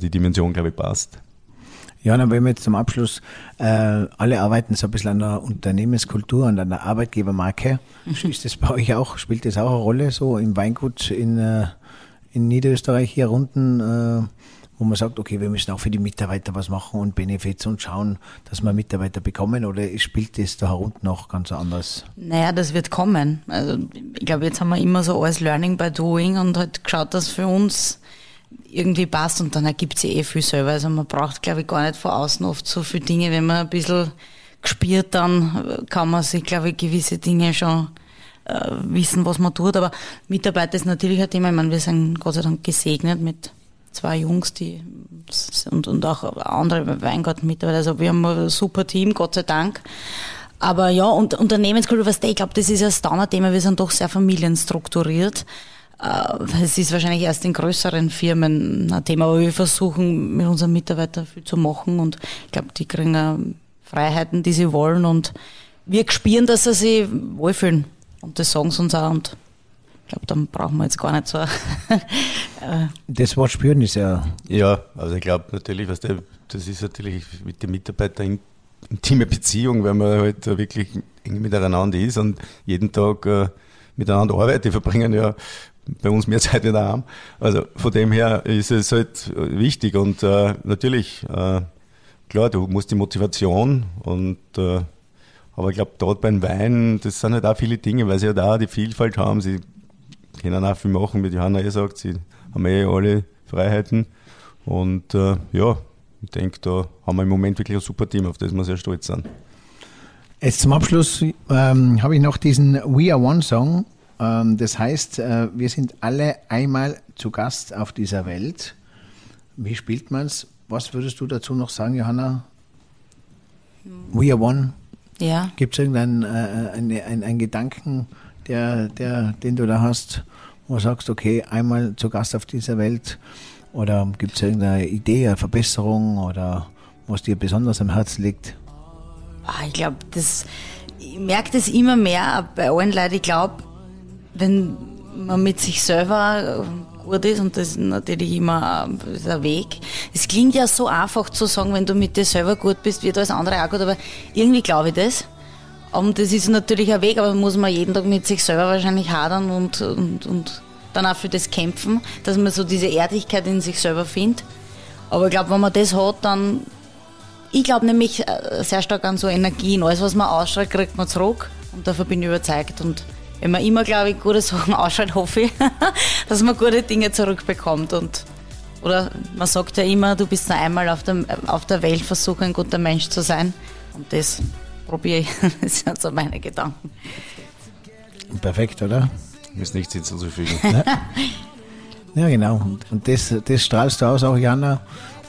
die Dimension, glaube ich, passt. Ja, dann wenn wir jetzt zum Abschluss, äh, alle arbeiten so ein bisschen an der Unternehmenskultur und an der Arbeitgebermarke. Mhm. Ist das bei euch auch, spielt das auch eine Rolle so im Weingut in, äh, in Niederösterreich hier unten, äh, wo man sagt, okay, wir müssen auch für die Mitarbeiter was machen und Benefits und schauen, dass wir Mitarbeiter bekommen oder spielt das da unten noch ganz anders? Naja, das wird kommen. Also ich glaube, jetzt haben wir immer so alles Learning by Doing und halt geschaut, dass für uns irgendwie passt und dann ergibt sie eh viel selber. Also man braucht, glaube ich, gar nicht von außen oft so viele Dinge. Wenn man ein bisschen gespielt, dann kann man sich, glaube ich, gewisse Dinge schon äh, wissen, was man tut. Aber Mitarbeiter ist natürlich ein Thema. Ich meine, wir sind Gott sei Dank gesegnet mit zwei Jungs, die und, und auch andere Weingarten-Mitarbeiter. Also wir haben ein super Team, Gott sei Dank. Aber ja, und Unternehmenskultur, was ich glaube, das ist das Downer-Thema. Wir sind doch sehr familienstrukturiert. Äh, es ist wahrscheinlich erst in größeren Firmen ein Thema, aber wir versuchen mit unseren Mitarbeitern viel zu machen und ich glaube, die kriegen Freiheiten, die sie wollen und wir spüren, dass sie sich wohlfühlen. Und das sagen sie uns auch. Und ich glaube, dann brauchen wir jetzt gar nicht so. Äh, das Wort spüren ist ja. Ja, also ich glaube natürlich, was der, das ist natürlich mit den Mitarbeitern intime Beziehung, weil man halt wirklich eng miteinander ist und jeden Tag äh, miteinander arbeitet. Die verbringen ja bei uns mehr Zeit in der Arm. Also von dem her ist es halt wichtig und äh, natürlich, äh, klar, du musst die Motivation und äh, aber ich glaube, dort beim Wein, das sind halt auch viele Dinge, weil sie ja da die Vielfalt haben. Sie können auch viel machen, wie Johanna eh sagt, sie haben eh alle Freiheiten. Und äh, ja, ich denke, da haben wir im Moment wirklich ein super Team, auf das wir sehr stolz sind. Jetzt zum Abschluss ähm, habe ich noch diesen We Are One Song. Ähm, das heißt, äh, wir sind alle einmal zu Gast auf dieser Welt. Wie spielt man es? Was würdest du dazu noch sagen, Johanna? We Are One? Ja. Gibt es irgendeinen äh, einen, einen, einen Gedanken, der, der, den du da hast, wo du sagst, okay, einmal zu Gast auf dieser Welt? Oder gibt es irgendeine Idee, eine Verbesserung oder was dir besonders am Herzen liegt? Ah, ich glaube, das, ich merke das immer mehr bei allen Leuten. Ich glaube, wenn man mit sich selber gut ist und das ist natürlich immer ein Weg. Es klingt ja so einfach zu sagen, wenn du mit dir selber gut bist, wird alles andere auch gut, aber irgendwie glaube ich das. Und das ist natürlich ein Weg, aber muss man jeden Tag mit sich selber wahrscheinlich hadern und, und, und dann auch für das kämpfen, dass man so diese Ehrlichkeit in sich selber findet. Aber ich glaube, wenn man das hat, dann, ich glaube nämlich äh, sehr stark an so Energien. Alles, was man ausstrahlt, kriegt man zurück. Und davon bin ich überzeugt. Und wenn man immer, glaube ich, gute Sachen ausschaut, hoffe ich, dass man gute Dinge zurückbekommt. Und, oder man sagt ja immer, du bist nur einmal auf der, auf der Welt, versuche ein guter Mensch zu sein. Und das probiere ich. Das sind so meine Gedanken. Perfekt, oder? Ist nichts hinzuzufügen. ja, genau. Und, und das, das strahlst du aus, auch Jana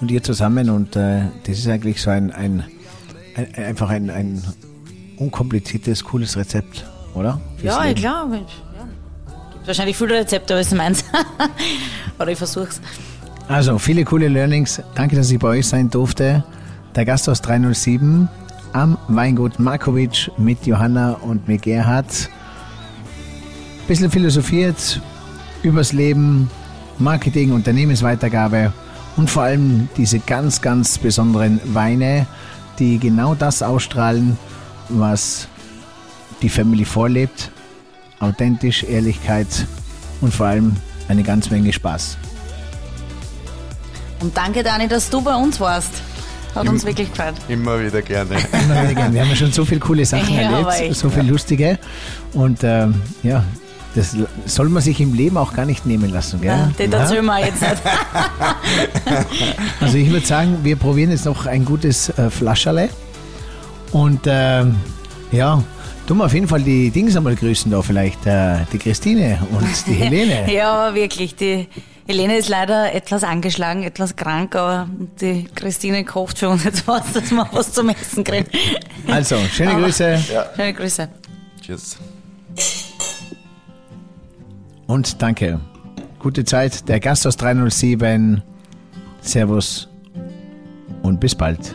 und ihr zusammen. Und äh, das ist eigentlich so ein, ein, ein einfach ein, ein unkompliziertes, cooles Rezept oder? Fürs ja, Leben. klar. Ja. Gibt wahrscheinlich viele Rezepte, aber es ist meins. oder ich versuch's. Also, viele coole Learnings. Danke, dass ich bei euch sein durfte. Der Gast aus 307 am Weingut Markovic mit Johanna und mit Gerhard. Bisschen philosophiert übers Leben, Marketing, Unternehmensweitergabe und vor allem diese ganz, ganz besonderen Weine, die genau das ausstrahlen, was die Family vorlebt. Authentisch, Ehrlichkeit und vor allem eine ganze Menge Spaß. Und danke, Dani, dass du bei uns warst. Hat uns wirklich gefreut. Immer wieder gerne. Immer wieder gerne. Wir haben ja schon so viele coole Sachen ja, erlebt, so viele lustige. Und ähm, ja, das soll man sich im Leben auch gar nicht nehmen lassen, gell? Ja, den erzählen wir jetzt nicht. also ich würde sagen, wir probieren jetzt noch ein gutes äh, Flascherle. Und ähm, ja, Tun wir auf jeden Fall die Dings einmal grüßen da vielleicht, äh, die Christine und die Helene. ja, wirklich, die Helene ist leider etwas angeschlagen, etwas krank, aber die Christine kocht für uns jetzt was, dass wir was zum Essen kriegen. Also, schöne aber, Grüße. Ja. Schöne Grüße. Tschüss. Und danke. Gute Zeit. Der Gast aus 307. Servus und bis bald.